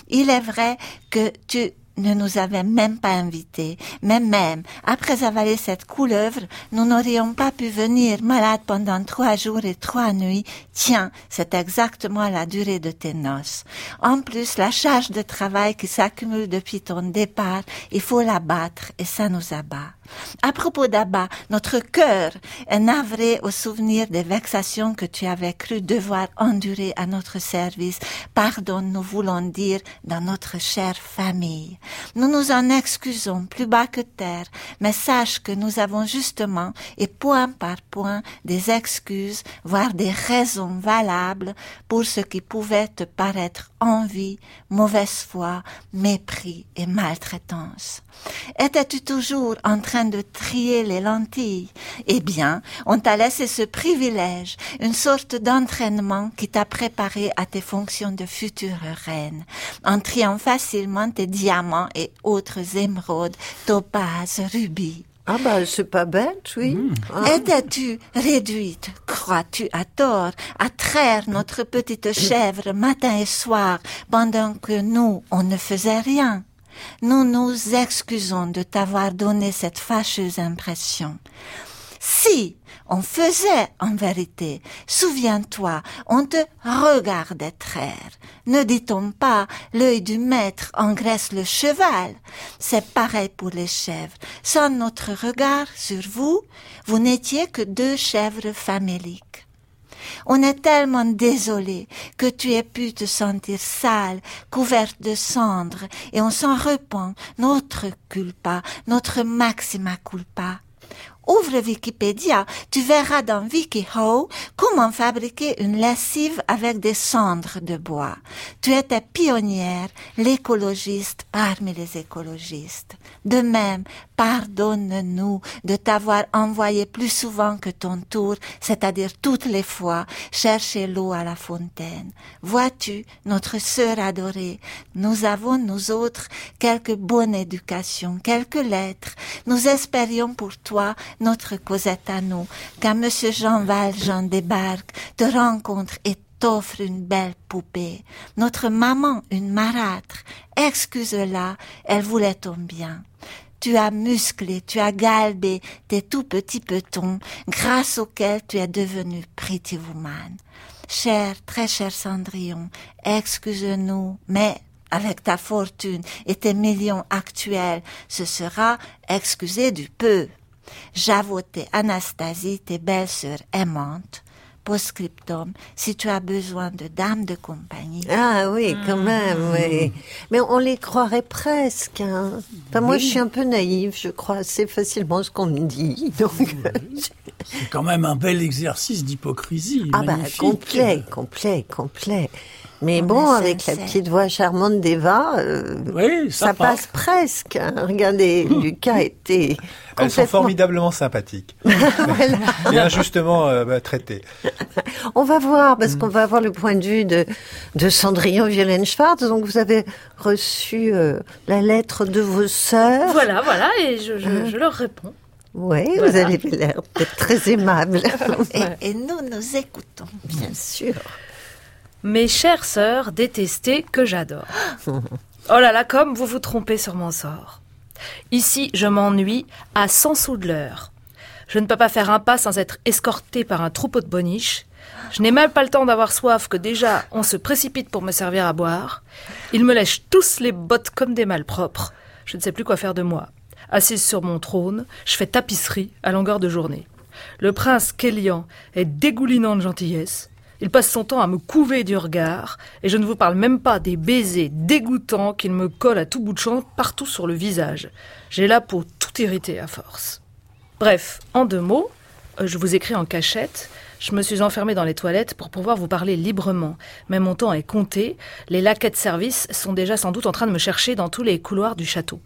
Il est vrai que tu ne nous avait même pas invités. Mais même, après avaler cette couleuvre, nous n'aurions pas pu venir malades pendant trois jours et trois nuits. Tiens, c'est exactement la durée de tes noces. En plus, la charge de travail qui s'accumule depuis ton départ, il faut la battre et ça nous abat. À propos d'Abba, notre cœur est navré au souvenir des vexations que tu avais cru devoir endurer à notre service. Pardon, nous voulons dire dans notre chère famille. Nous nous en excusons plus bas que terre, mais sache que nous avons justement, et point par point, des excuses, voire des raisons valables pour ce qui pouvait te paraître envie, mauvaise foi, mépris et maltraitance. Étais-tu toujours en train de trier les lentilles? Eh bien, on t'a laissé ce privilège, une sorte d'entraînement qui t'a préparé à tes fonctions de future reine, en triant facilement tes diamants et autres émeraudes, topazes, rubis. Ah bah c'est pas bête, oui. Mmh. Ah. Étais-tu réduite, crois-tu à tort, à traire notre petite chèvre matin et soir pendant que nous, on ne faisait rien? Nous nous excusons de t'avoir donné cette fâcheuse impression. Si on faisait en vérité, souviens-toi, on te regardait traire. Ne dit-on pas l'œil du maître engraisse le cheval C'est pareil pour les chèvres. Sans notre regard sur vous, vous n'étiez que deux chèvres faméliques. On est tellement désolé que tu aies pu te sentir sale, couverte de cendres, et on s'en repent, notre culpa, notre maxima culpa. Ouvre Wikipédia, tu verras dans WikiHow comment fabriquer une lessive avec des cendres de bois. Tu étais pionnière, l'écologiste parmi les écologistes. De même, pardonne-nous de t'avoir envoyé plus souvent que ton tour, c'est-à-dire toutes les fois, chercher l'eau à la fontaine. Vois-tu, notre sœur adorée, nous avons, nous autres, quelques bonnes éducations, quelques lettres. Nous espérions pour toi notre Cosette à nous, quand Monsieur Jean Valjean débarque, te rencontre et t'offre une belle poupée. Notre maman, une marâtre, excuse-la, elle voulait ton bien. Tu as musclé, tu as galbé tes tout petits petons, grâce auxquels tu es devenu pretty woman. Cher, très cher Cendrillon, excuse-nous, mais avec ta fortune et tes millions actuels, ce sera excusé du peu. J'avoue Anastasie, tes belles-sœurs aimantes, post-scriptum, si tu as besoin de dames de compagnie. Ah oui, quand hmm. même, oui. Mais on les croirait presque. Hein. Enfin, Moi, je suis un peu naïve, je crois assez facilement ce qu'on me dit. Donc... C'est quand même un bel exercice d'hypocrisie. Ah bah complet, complet, complet. Mais bon, avec la petite voix charmante d'Eva, euh, ça, passe, presque. Hein. Regardez, Lucas était Elles sont formidablement sympathiques. Et injustement euh, bah, traitées. On va voir, parce mm. qu'on va avoir le point de vue de, de Cendrillon Violaine-Schwartz. Donc, vous avez reçu euh, la lettre de vos sœurs. Voilà, voilà, et je, je, leur réponds. Oui, vous avez l'air d'être très aimable. et, et nous nous écoutons. Bien sûr. Mes chères sœurs détestées que j'adore. Oh là là, comme vous vous trompez sur mon sort. Ici, je m'ennuie à 100 sous de l'heure. Je ne peux pas faire un pas sans être escorté par un troupeau de boniches. Je n'ai même pas le temps d'avoir soif que déjà on se précipite pour me servir à boire. Ils me lèchent tous les bottes comme des malpropres. Je ne sais plus quoi faire de moi. Assise sur mon trône, je fais tapisserie à longueur de journée. Le prince Kélian est dégoulinant de gentillesse. Il passe son temps à me couver du regard, et je ne vous parle même pas des baisers dégoûtants qu'il me colle à tout bout de champ partout sur le visage. J'ai la peau tout irritée à force. Bref, en deux mots, euh, je vous écris en cachette. Je me suis enfermée dans les toilettes pour pouvoir vous parler librement. Mais mon temps est compté. Les laquais de service sont déjà sans doute en train de me chercher dans tous les couloirs du château.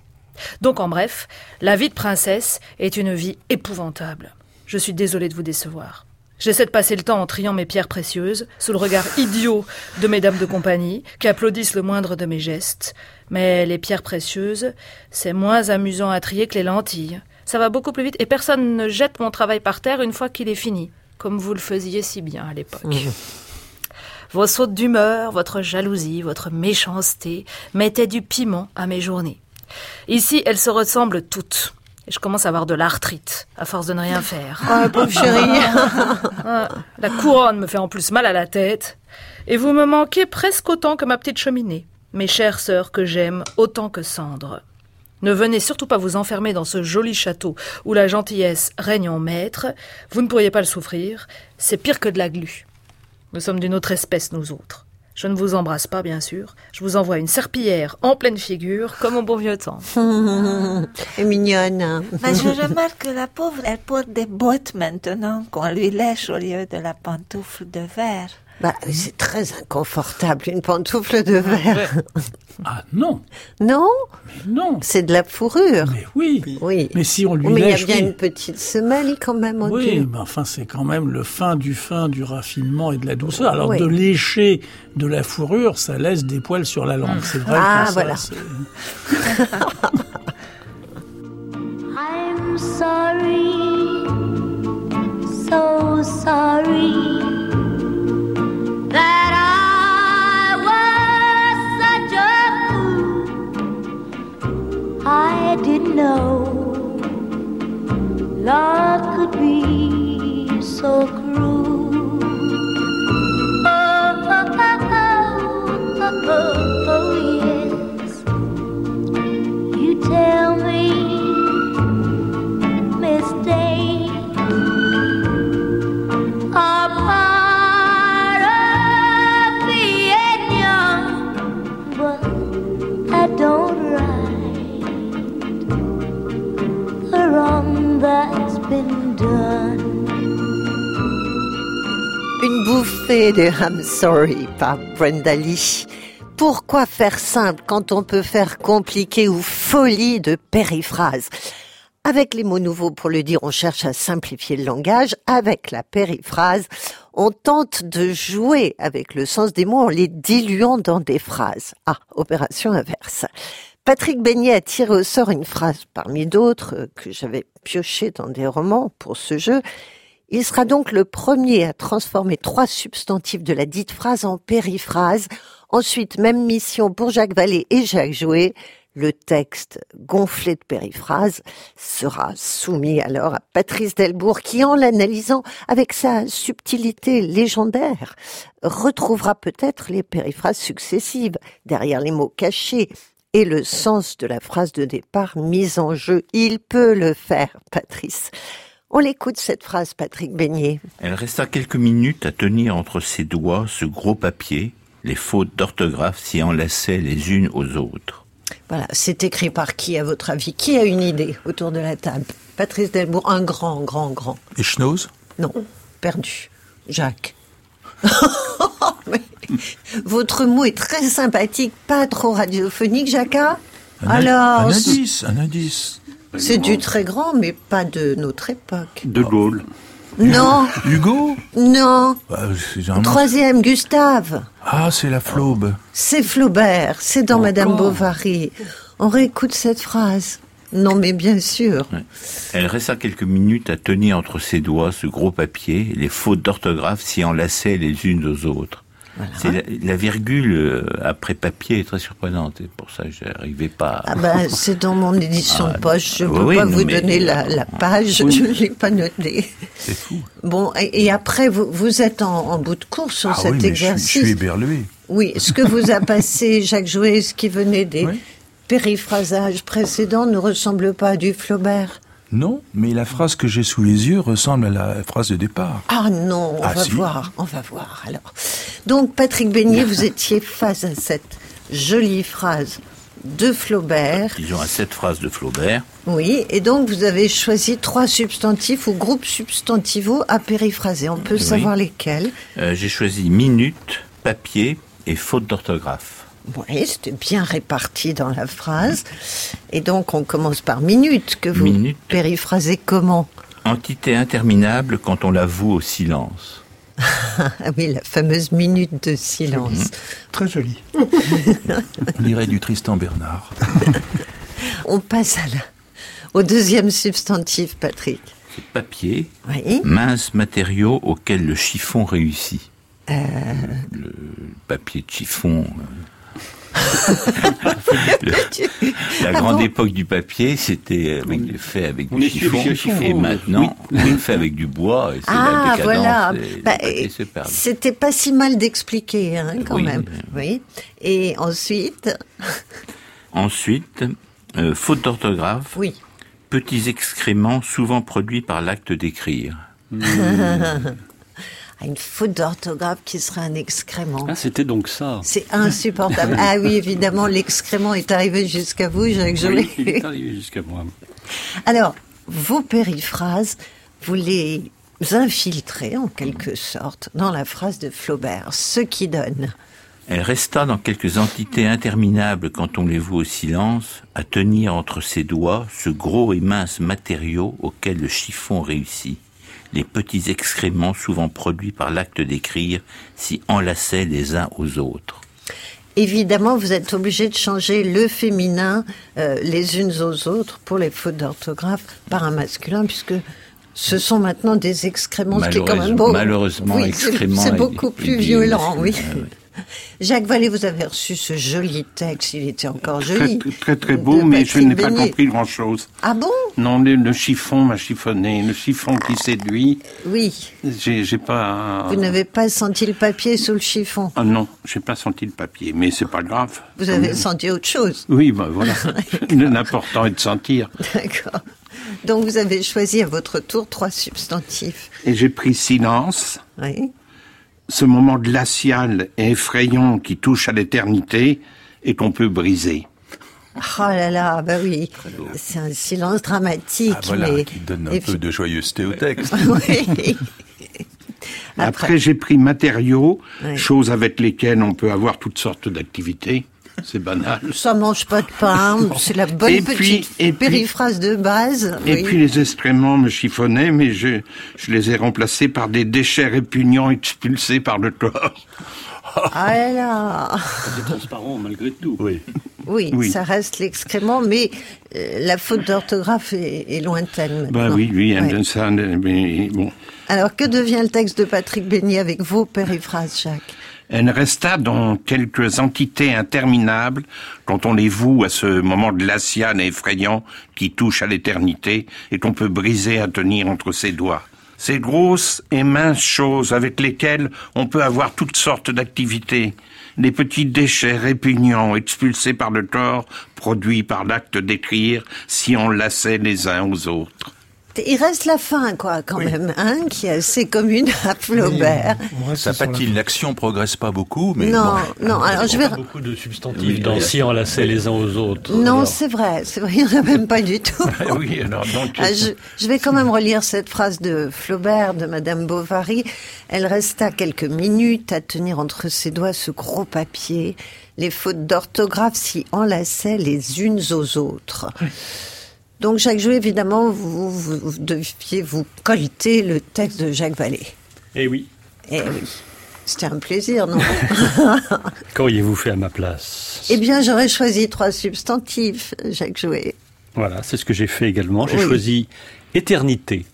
Donc en bref, la vie de princesse est une vie épouvantable. Je suis désolée de vous décevoir. J'essaie de passer le temps en triant mes pierres précieuses, sous le regard idiot de mes dames de compagnie, qui applaudissent le moindre de mes gestes. Mais les pierres précieuses, c'est moins amusant à trier que les lentilles. Ça va beaucoup plus vite et personne ne jette mon travail par terre une fois qu'il est fini, comme vous le faisiez si bien à l'époque. Mmh. Vos sautes d'humeur, votre jalousie, votre méchanceté mettaient du piment à mes journées. Ici, elles se ressemblent toutes. Et je commence à avoir de l'arthrite, à force de ne rien faire. Oh, pauvre chérie. Ah, la couronne me fait en plus mal à la tête. Et vous me manquez presque autant que ma petite cheminée, mes chères sœurs que j'aime autant que cendre. Ne venez surtout pas vous enfermer dans ce joli château où la gentillesse règne en maître. Vous ne pourriez pas le souffrir. C'est pire que de la glu. Nous sommes d'une autre espèce, nous autres. Je ne vous embrasse pas, bien sûr. Je vous envoie une serpillière en pleine figure, comme au bon vieux temps. Et mignonne. Mais je remarque que la pauvre, elle porte des bottes maintenant qu'on lui lèche au lieu de la pantoufle de verre. Bah, c'est très inconfortable, une pantoufle de verre. Ah non Non? Mais non C'est de la fourrure. Mais oui Oui. Mais si on lui Mais il y a bien oui. une petite semelle quand même au Oui, enfin, c'est quand même le fin du fin, du raffinement et de la douceur. Alors, Oui. de lécher de la fourrure, ça laisse des poils sur la langue. C'est vrai Ah, ça, voilà. I'm sorry, so sorry that I was such a fool. I didn't know love could be so cruel. Oh, oh, oh, oh, oh, oh, yes. You tell me Une bouffée de I'm Sorry par Brenda Lee. Pourquoi faire simple quand on peut faire compliqué ou folie de périphrases Avec les mots nouveaux pour le dire, on cherche à simplifier le langage. Avec la périphrase, on tente de jouer avec le sens des mots en les diluant dans des phrases. Ah, opération inverse. Patrick Beignet a tiré au sort une phrase parmi d'autres euh, que j'avais pioché dans des romans pour ce jeu. Il sera donc le premier à transformer trois substantifs de la dite phrase en périphrase. Ensuite, même mission pour Jacques Vallée et Jacques Jouet. Le texte gonflé de périphrases sera soumis alors à Patrice Delbourg qui, en l'analysant avec sa subtilité légendaire, retrouvera peut-être les périphrases successives derrière les mots cachés et le sens de la phrase de départ mise en jeu. Il peut le faire, Patrice. On l'écoute cette phrase, Patrick Beignet. Elle resta quelques minutes à tenir entre ses doigts ce gros papier. Les fautes d'orthographe s'y enlaçaient les unes aux autres. Voilà, c'est écrit par qui, à votre avis? Qui a une idée autour de la table? Patrice Delbourg, un grand, grand, grand. Et Schnoz Non, perdu. Jacques. Votre mot est très sympathique, pas trop radiophonique, Jacques. Un, Alors, un indice, un indice. c'est du très grand, mais pas de notre époque. De Gaulle. Non, Hugo? Non. Bah, Troisième, Gustave. Ah, c'est la flaube. C'est Flaubert, c'est dans Madame Bovary. On réécoute cette phrase. Non, mais bien sûr. Elle resta quelques minutes à tenir entre ses doigts ce gros papier. Les fautes d'orthographe s'y enlaçaient les unes aux autres. C'est la, la virgule euh, après papier est très surprenante. Et pour ça, je n'arrivais pas. Ah ben, c'est dans mon édition Ah, de poche. Je ne oui, peux oui, pas vous mais- donner la, la page. Oui. Je ne l'ai pas notée. C'est fou. Bon, et, et après, vous, vous êtes en, en bout de course sur Ah cet oui, mais je suis- exercice. je suis éberlué. Oui, ce que vous a passé Jacques Jouet, ce qui venait des périphrasages précédents, ne ressemble pas à du Flaubert. Non, mais la phrase que j'ai sous les yeux ressemble à la phrase de départ. Ah non, on Ah, va si. voir, on va voir alors. Donc Patrick Beignet, vous étiez face à cette jolie phrase de Flaubert. Disons à cette phrase de Flaubert. Oui, et donc vous avez choisi trois substantifs ou groupes substantivaux à périphraser. On peut Oui. savoir lesquels? Euh, J'ai choisi minute, papier et faute d'orthographe. Oui, c'était bien réparti dans la phrase. Et donc on commence par minute, que vous Minute. périphrasez comment Entité interminable quand on l'avoue au silence. Ah oui, la fameuse minute de silence. Très joli. On dirait du Tristan Bernard. On passe à la, au deuxième substantif, Patrick. C'est papier, Oui. mince matériau auquel le chiffon réussit. Euh, Le papier de chiffon. euh. La Ah grande bon époque du papier, c'était avec, fait avec du chiffon, et maintenant, on fait avec du bois, et Ah, la voilà. Bah. C'était pas si mal d'expliquer, hein, quand Oui. même. Oui. Et ensuite, Ensuite, euh, faute d'orthographe, oui. petits excréments souvent produits par l'acte d'écrire. Ah, une faute d'orthographe qui serait un excrément. Ah, c'était donc ça. C'est insupportable. ah oui, évidemment, l'excrément est arrivé jusqu'à vous, Jacques. Oui, il est arrivé jusqu'à moi. Alors, vos périphrases, vous les infiltrez en quelque sorte dans la phrase de Flaubert, ce qui donne. Elle resta dans quelques entités interminables quand on les voit au silence, à tenir entre ses doigts ce gros et mince matériau auquel le chiffon réussit, les petits excréments souvent produits par l'acte d'écrire s'y enlaçaient les uns aux autres. Évidemment, vous êtes obligé de changer le féminin euh, les unes aux autres pour les fautes d'orthographe par un masculin, puisque ce sont maintenant des excréments, ce qui est quand même beau. Malheureusement, Oui, excréments C'est est- beaucoup plus violent, oui. ouais. Jacques Vallée, vous avez reçu ce joli texte, il était encore Très, joli. très, très beau, de mais je n'ai pas compris grand-chose. Ah bon? Non, le, le chiffon m'a chiffonné, le chiffon qui séduit. Oui. J'ai pas. Vous n'avez pas senti le papier sous le chiffon? Ah non, j'ai pas senti le papier, mais c'est pas grave. Vous avez même. senti autre chose. Oui, ben voilà. L'important est de sentir. D'accord. Donc vous avez choisi à votre tour trois substantifs. Et j'ai pris silence, Oui. Ce moment glacial et effrayant qui touche à l'éternité et qu'on peut briser. Oh là là, bah oui. C'est un silence dramatique. Ah, voilà, mais... qui donne un Et peu de joyeuseté au texte. Oui. Après, j'ai pris matériaux, Oui. choses avec lesquelles on peut avoir toutes sortes d'activités. C'est banal. Ça mange pas de pain, c'est la bonne Et petite puis- et puis- périphrase de base. Et oui. puis les excréments me chiffonnaient, mais je, je les ai remplacés par des déchets répugnants expulsés par le corps. Ah là là. C'est transparent malgré tout. Oui. Oui, Oui. ça reste l'excrément, mais euh, la faute d'orthographe est, est lointaine Bah oui, oui, Ouais. de ça, mais bon. Alors, que devient le texte de Patrick Beignet avec vos périphrases, Jacques? Elle resta dans quelques entités interminables quand on les voue à ce moment glacial et effrayant qui touche à l'éternité et qu'on peut briser à tenir entre ses doigts. Ces grosses et minces choses avec lesquelles on peut avoir toutes sortes d'activités. Les petits déchets répugnants expulsés par le corps, produits par l'acte d'écrire, si on lassait les uns aux autres. Il reste la fin, quoi, quand même, hein, qui est assez commune à Flaubert. Ça patine, l'action progresse pas beaucoup, mais Non, bon. non, alors je vais... Pas beaucoup de substantifs dans si enlacés les uns aux autres. Non, c'est vrai, c'est vrai, il n'y en a même pas du tout. oui, alors donc... Ah, je, je vais quand même relire cette phrase de Flaubert, de Madame Bovary. Elle resta quelques minutes à tenir entre ses doigts ce gros papier. Les fautes d'orthographe s'y enlaçaient les unes aux autres. Donc Jacques Jouet, évidemment, vous, vous, vous deviez vous colter le texte de Jacques Vallée. Eh oui. Eh oui, c'était un plaisir, non Qu'auriez-vous fait à ma place? Eh bien, j'aurais choisi trois substantifs, Jacques Jouet. Voilà, c'est ce que j'ai fait également. J'ai Oui. choisi éternité,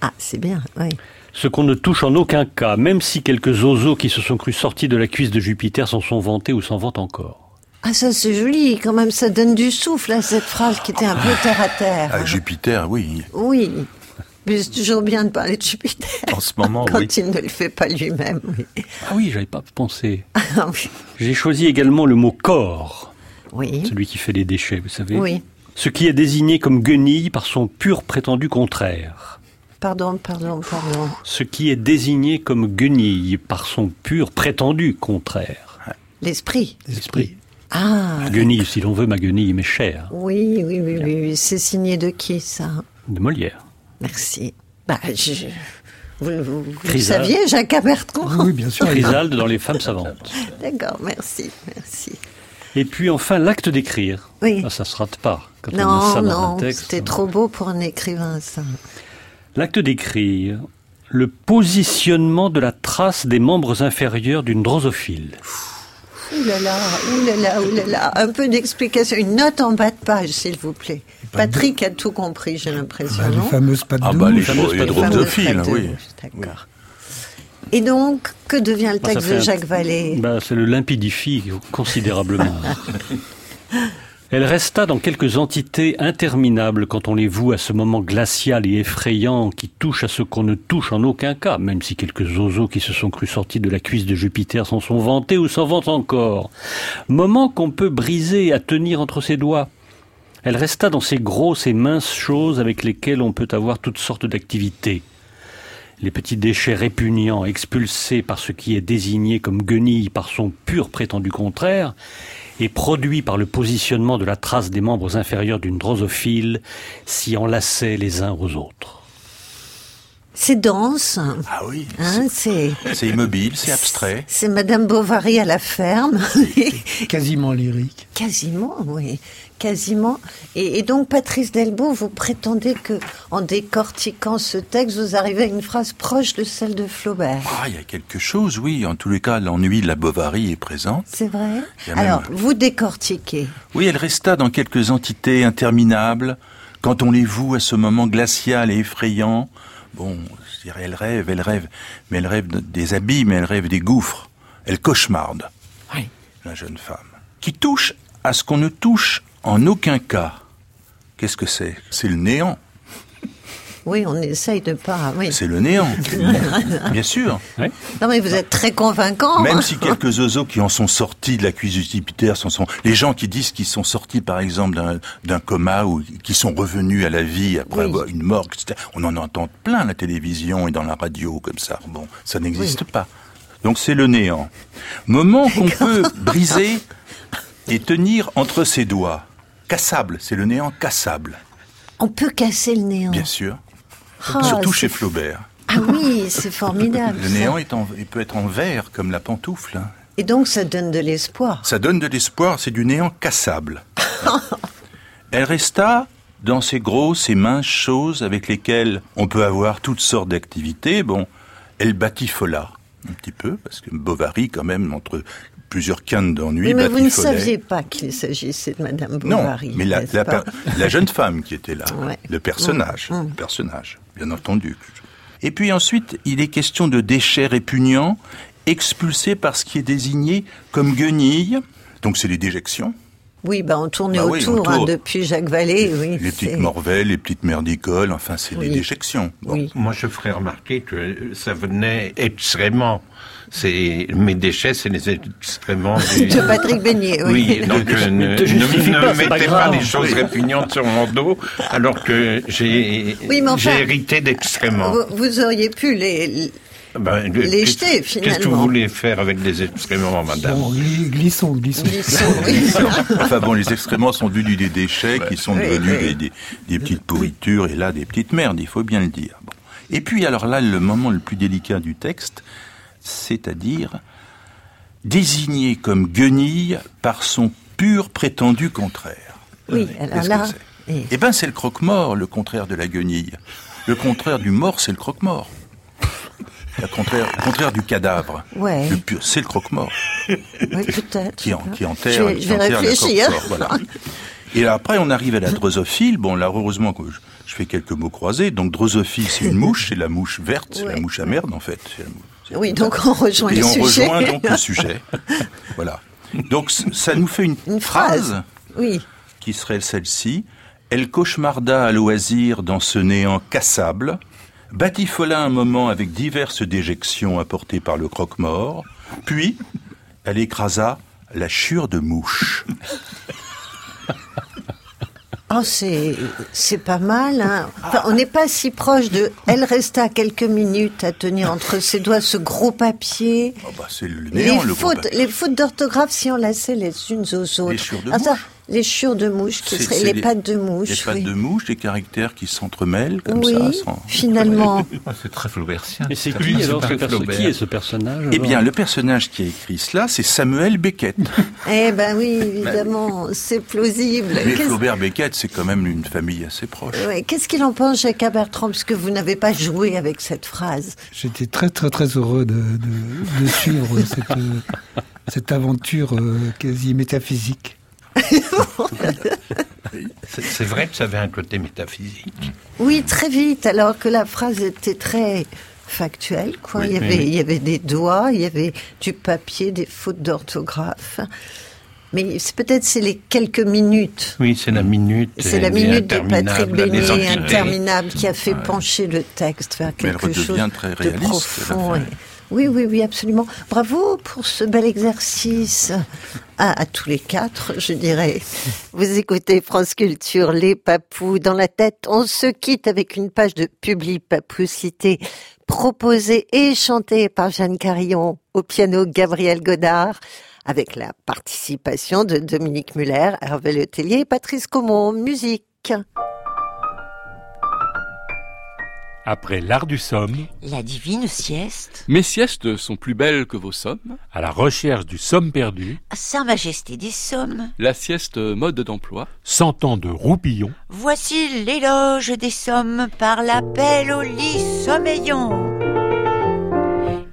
Ah, c'est bien, oui. ce qu'on ne touche en aucun cas, même si quelques oiseaux qui se sont crus sortis de la cuisse de Jupiter s'en sont vantés ou s'en vantent encore. Ah, ça c'est joli, quand même, ça donne du souffle à cette phrase qui était un peu terre à terre. Ah, Jupiter, oui. Oui. Mais c'est toujours bien de parler de Jupiter. En ce moment, Quand oui. il ne le fait pas lui-même, oui. Ah oui, j'avais pas pensé. Ah oui. J'ai choisi également le mot corps. Oui. Celui qui fait les déchets, vous savez. Oui. Ce qui est désigné comme guenille par son pur prétendu contraire. Pardon, pardon, pardon. Ce qui est désigné comme guenille par son pur prétendu contraire. L'esprit. L'esprit. Ah. Guenille, si l'on veut, ma guenille m'est chère. Oui, oui, oui, oui, oui. C'est signé de qui, ça De Molière. Merci. Bah, je... Vous, vous- vous le saviez, Jacques Bertrand Oui, bien sûr. Chrysalde dans Les femmes savantes. D'accord, merci, merci. Et puis enfin, l'acte d'écrire. Oui. Ah, ça se rate pas quand on met Non, ça dans un non, texte. c'était trop beau pour un écrivain, ça. L'acte d'écrire, le positionnement de la trace des membres inférieurs d'une drosophile. Ouh là là, ouh là là, ouh là là. Un peu d'explication, une note en bas de page, s'il vous plaît. Patrick a tout compris, j'ai l'impression, Bah, les fameuses pattes Ah de bah, les fameuses pattes Les fameuses drosophiles, pattes de oui. D'accord. Et donc, que devient le Bah, texte de un- Jacques Vallée? Bah, ça le limpidifie considérablement. Elle resta dans quelques entités interminables quand on les voue à ce moment glacial et effrayant qui touche à ce qu'on ne touche en aucun cas, même si quelques oiseaux qui se sont crus sortis de la cuisse de Jupiter s'en sont vantés ou s'en vantent encore. Moment qu'on peut briser à tenir entre ses doigts. Elle resta dans ces grosses et minces choses avec lesquelles on peut avoir toutes sortes d'activités les petits déchets répugnants expulsés par ce qui est désigné comme guenille par son pur prétendu contraire, et produits par le positionnement de la trace des membres inférieurs d'une drosophile, s'y enlaçaient les uns aux autres. C'est dense. Ah oui. Hein, c'est, C'est immobile, c'est abstrait. c'est Madame Bovary à la ferme. Quasiment lyrique. Quasiment, oui, quasiment. Et, et donc, Patrice Delbourg, vous prétendez que, en décortiquant ce texte, vous arrivez à une phrase proche de celle de Flaubert. Ah, il y a quelque chose, oui. En tous les cas, l'ennui de la Bovary est présent. C'est vrai même- Alors, vous décortiquez. Oui, elle resta dans quelques entités interminables. Quand on les voue à ce moment glacial et effrayant, bon, je dirais, elle rêve, elle rêve, mais elle rêve de- des abîmes, elle rêve des gouffres. Elle cauchemarde. La jeune femme. Qui touche à ce qu'on ne touche en aucun cas. Qu'est-ce que c'est? C'est le néant. Oui, on essaye de pas. Oui. C'est le néant. Bien sûr. Non, mais vous êtes très convaincant. Même si quelques oiseaux qui en sont sortis de la cuisse de Jupiter sont, sont les gens qui disent qu'ils sont sortis par exemple d'un- coma ou qui sont revenus à la vie après Oui. une mort, etc. On en entend plein à la télévision et dans la radio comme ça. Bon, ça n'existe pas. Donc c'est le néant. Moment qu'on peut briser et tenir entre ses doigts. Cassable, c'est le néant cassable, On peut casser le néant. bien sûr. Ah, Surtout chez Flaubert. Ah oui, c'est formidable. Le ça. néant est en- il peut être en verre comme la pantoufle. hein. Et donc, ça donne de l'espoir. Ça donne de l'espoir, c'est du néant cassable. Elle resta dans ces grosses et minces choses avec lesquelles on peut avoir toutes sortes d'activités. Bon, elle batifola un petit peu, parce que Bovary, quand même, entre plusieurs cannes d'ennui, Oui, mais vous ne saviez pas qu'il s'agissait de Madame Non, Bovary. mais la, n'est-ce la, pas per- la jeune femme qui était là, Ouais. le personnage, Mm, mm. le personnage, bien entendu. Et puis ensuite, il est question de déchets répugnants expulsés par ce qui est désigné comme guenilles. Donc c'est les déjections. Oui, bah, on tournait Bah oui, autour, hein, depuis Jacques Vallée. Oui, Les petites morvelles, les petites merdicoles, enfin c'est Oui. des déjections. Bon. Moi, je ferais remarquer que ça venait excréments. C'est mes déchets, c'est les excréments du... De Patrick Beignet, oui. Oui, donc euh, ne, pas, mettez pas, grave. des choses Oui. répugnantes sur mon dos, alors que j'ai Oui, enfin, hérité d'excréments. Vous, vous auriez pu les... Ben, les jeter, Qu'est-ce que vous finalement. voulez faire avec des excréments, madame Bon, glissons, glissons. Enfin bon, les excréments sont devenus des déchets qui sont Oui, devenus. Des, des- des petites pourritures et là des petites merdes, il faut bien le dire. Bon. Et puis alors là, le moment le plus délicat du texte, c'est-à-dire désigné comme guenille par son pur prétendu contraire. Oui, alors là... c'est eh, ben, c'est le croque-mort, le contraire de la guenille. Le contraire du mort, c'est le croque-mort. Le contraire, le contraire du cadavre. Ouais. C'est le croque-mort oui, peut-être. qui, en- qui Je enterre, vais, je vais enterre la réfléchir. corpse, voilà. Et là, après, on arrive à la drosophile. Bon, là, heureusement que je, Je fais quelques mots croisés. Donc drosophile, c'est une mouche, c'est la mouche verte, c'est la mouche à merde en fait. Oui, donc on rejoint Et le on sujet. rejoint donc le sujet. voilà. Donc ça nous fait une, phrase, Oui. qui serait celle-ci. Elle cauchemarda à loisir dans ce néant cassable, batifola un moment avec diverses déjections apportées par le croque-mort, puis elle écrasa la chure de mouche. Oh, c'est c'est pas mal. Hein. Enfin, on n'est pas si proche de. Elle resta quelques minutes à tenir entre ses doigts ce gros papier. Oh bah, c'est le Les le gros fautes, papier. les fautes d'orthographe si on laissait les unes aux autres. Les chure de ça, mouche. Les chure de mouche, qui seraient les, pattes de mouche. Les pattes oui. de mouche, des caractères qui s'entremêlent comme Oui, ça. sans- finalement. C'est très flaubertien. Mais c'est qui alors pas ce perso- Flaubert. Qui est ce personnage Eh bien, le personnage qui a écrit cela, c'est Samuel Beckett. Eh ben oui, évidemment, c'est plausible. Mais Flaubert Beckett, c'est quand même une famille assez proche. ouais, Qu'est-ce qu'il en pense, Jacques Bertrand, puisque vous n'avez pas joué avec cette phrase? J'étais très très très heureux de, de- de suivre cette, euh, cette aventure euh, quasi métaphysique. C'est vrai que ça avait un côté métaphysique. Oui, très vite, alors que la phrase était très factuelle. Quoi. Oui, il, y avait, oui. il y avait des doigts, il y avait du papier, des fautes d'orthographe. Mais c'est peut-être c'est les quelques minutes. Oui, c'est la minute. C'est la minute de Patrick entités. interminable, qui a fait pencher le texte vers quelque chose de profond. et- Oui, oui, oui, absolument. Bravo pour ce bel exercice. À, à tous les quatre, je dirais. Vous écoutez France Culture, les papous dans la tête. On se quitte avec une page de Publi Papoucité proposée et chantée par Jeanne Carillon au piano Gabriel Godard avec la participation de Dominique Muller, Hervé Letellier et Patrice Comont. Musique. Après l'art du somme, La divine sieste, mes siestes sont plus belles que vos sommes. À la recherche du somme perdu, Sa Majesté des Sommes, la sieste mode d'emploi. Cent ans de roupillon, voici l'éloge des sommes par l'appel au lit sommeillant.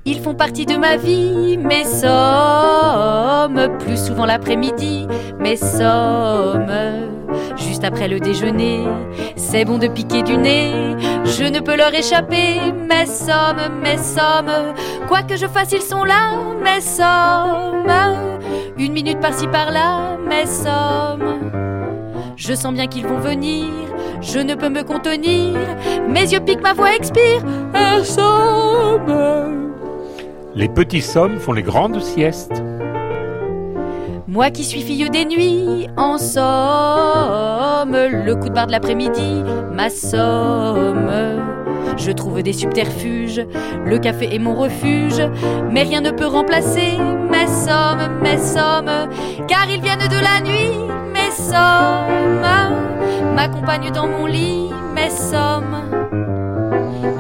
Ils font partie de ma vie, mes sommes, plus souvent l'après-midi, mes sommes. Juste après le déjeuner, c'est bon de piquer du nez, je ne peux leur échapper, mes sommes, mes sommes. Quoi que je fasse, ils sont là, mes sommes. Une minute par-ci par-là, mes sommes. Je sens bien qu'ils vont venir, je ne peux me contenir, mes yeux piquent, ma voix expire, mes sommes. les petits sommes font les grandes siestes. Moi qui suis fille des nuits, en somme, le coup de barre de l'après-midi, ma somme. Je trouve des subterfuges, le café est mon refuge, mais rien ne peut remplacer mes sommes, mes sommes, car ils viennent de la nuit, mes sommes, m'accompagnent dans mon lit, mes sommes.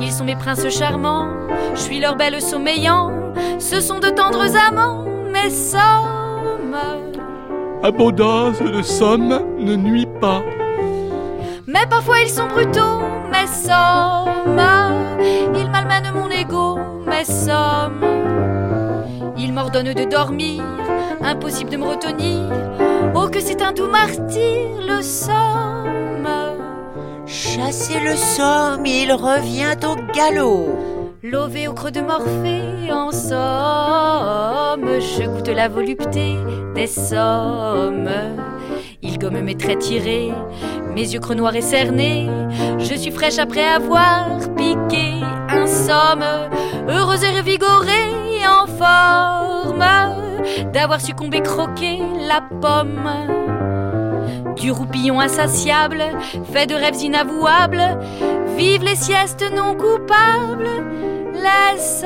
Ils sont mes princes charmants, je suis leur belle sommeillant, ce sont de tendres amants, mes sommes. Abondance de sommes ne nuit pas. Mais parfois ils sont brutaux, mes sommes. Ils malmènent mon ego, mes sommes. Ils m'ordonnent de dormir, impossible de me retenir. Oh, que c'est un doux martyr, le somme. Chassez le somme, il revient au galop. Lové au creux de Morphée, en somme, je goûte la volupté des sommes. Il gomme mes traits tirés, mes yeux creux noirs et cernés. Je suis fraîche après avoir piqué un somme, heureuse et revigorée en forme, d'avoir succombé croquer la pomme. Du roupillon insatiable, fait de rêves inavouables, vive les siestes non coupables, les sommes.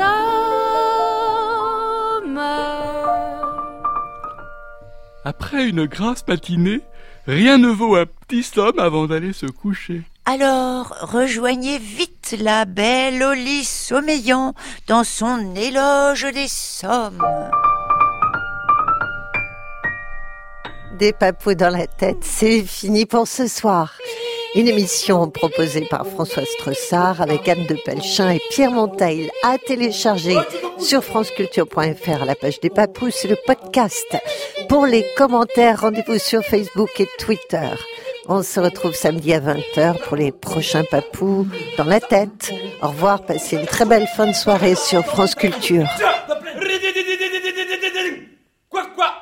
Après une grasse matinée, rien ne vaut un petit somme avant d'aller se coucher. Alors rejoignez vite la belle au lit sommeillant dans son éloge des sommes. Des papous dans la tête, c'est fini pour ce soir. Une émission proposée par François Stressard avec Anne de Pelchin et Pierre Monteil à télécharger sur franceculture.fr à la page des Papous et le podcast. Pour les commentaires, rendez-vous sur Facebook et Twitter. On se retrouve samedi à 20h pour les prochains Papous dans la tête. Au revoir, passez une très belle fin de soirée sur France Culture. Quoi, quoi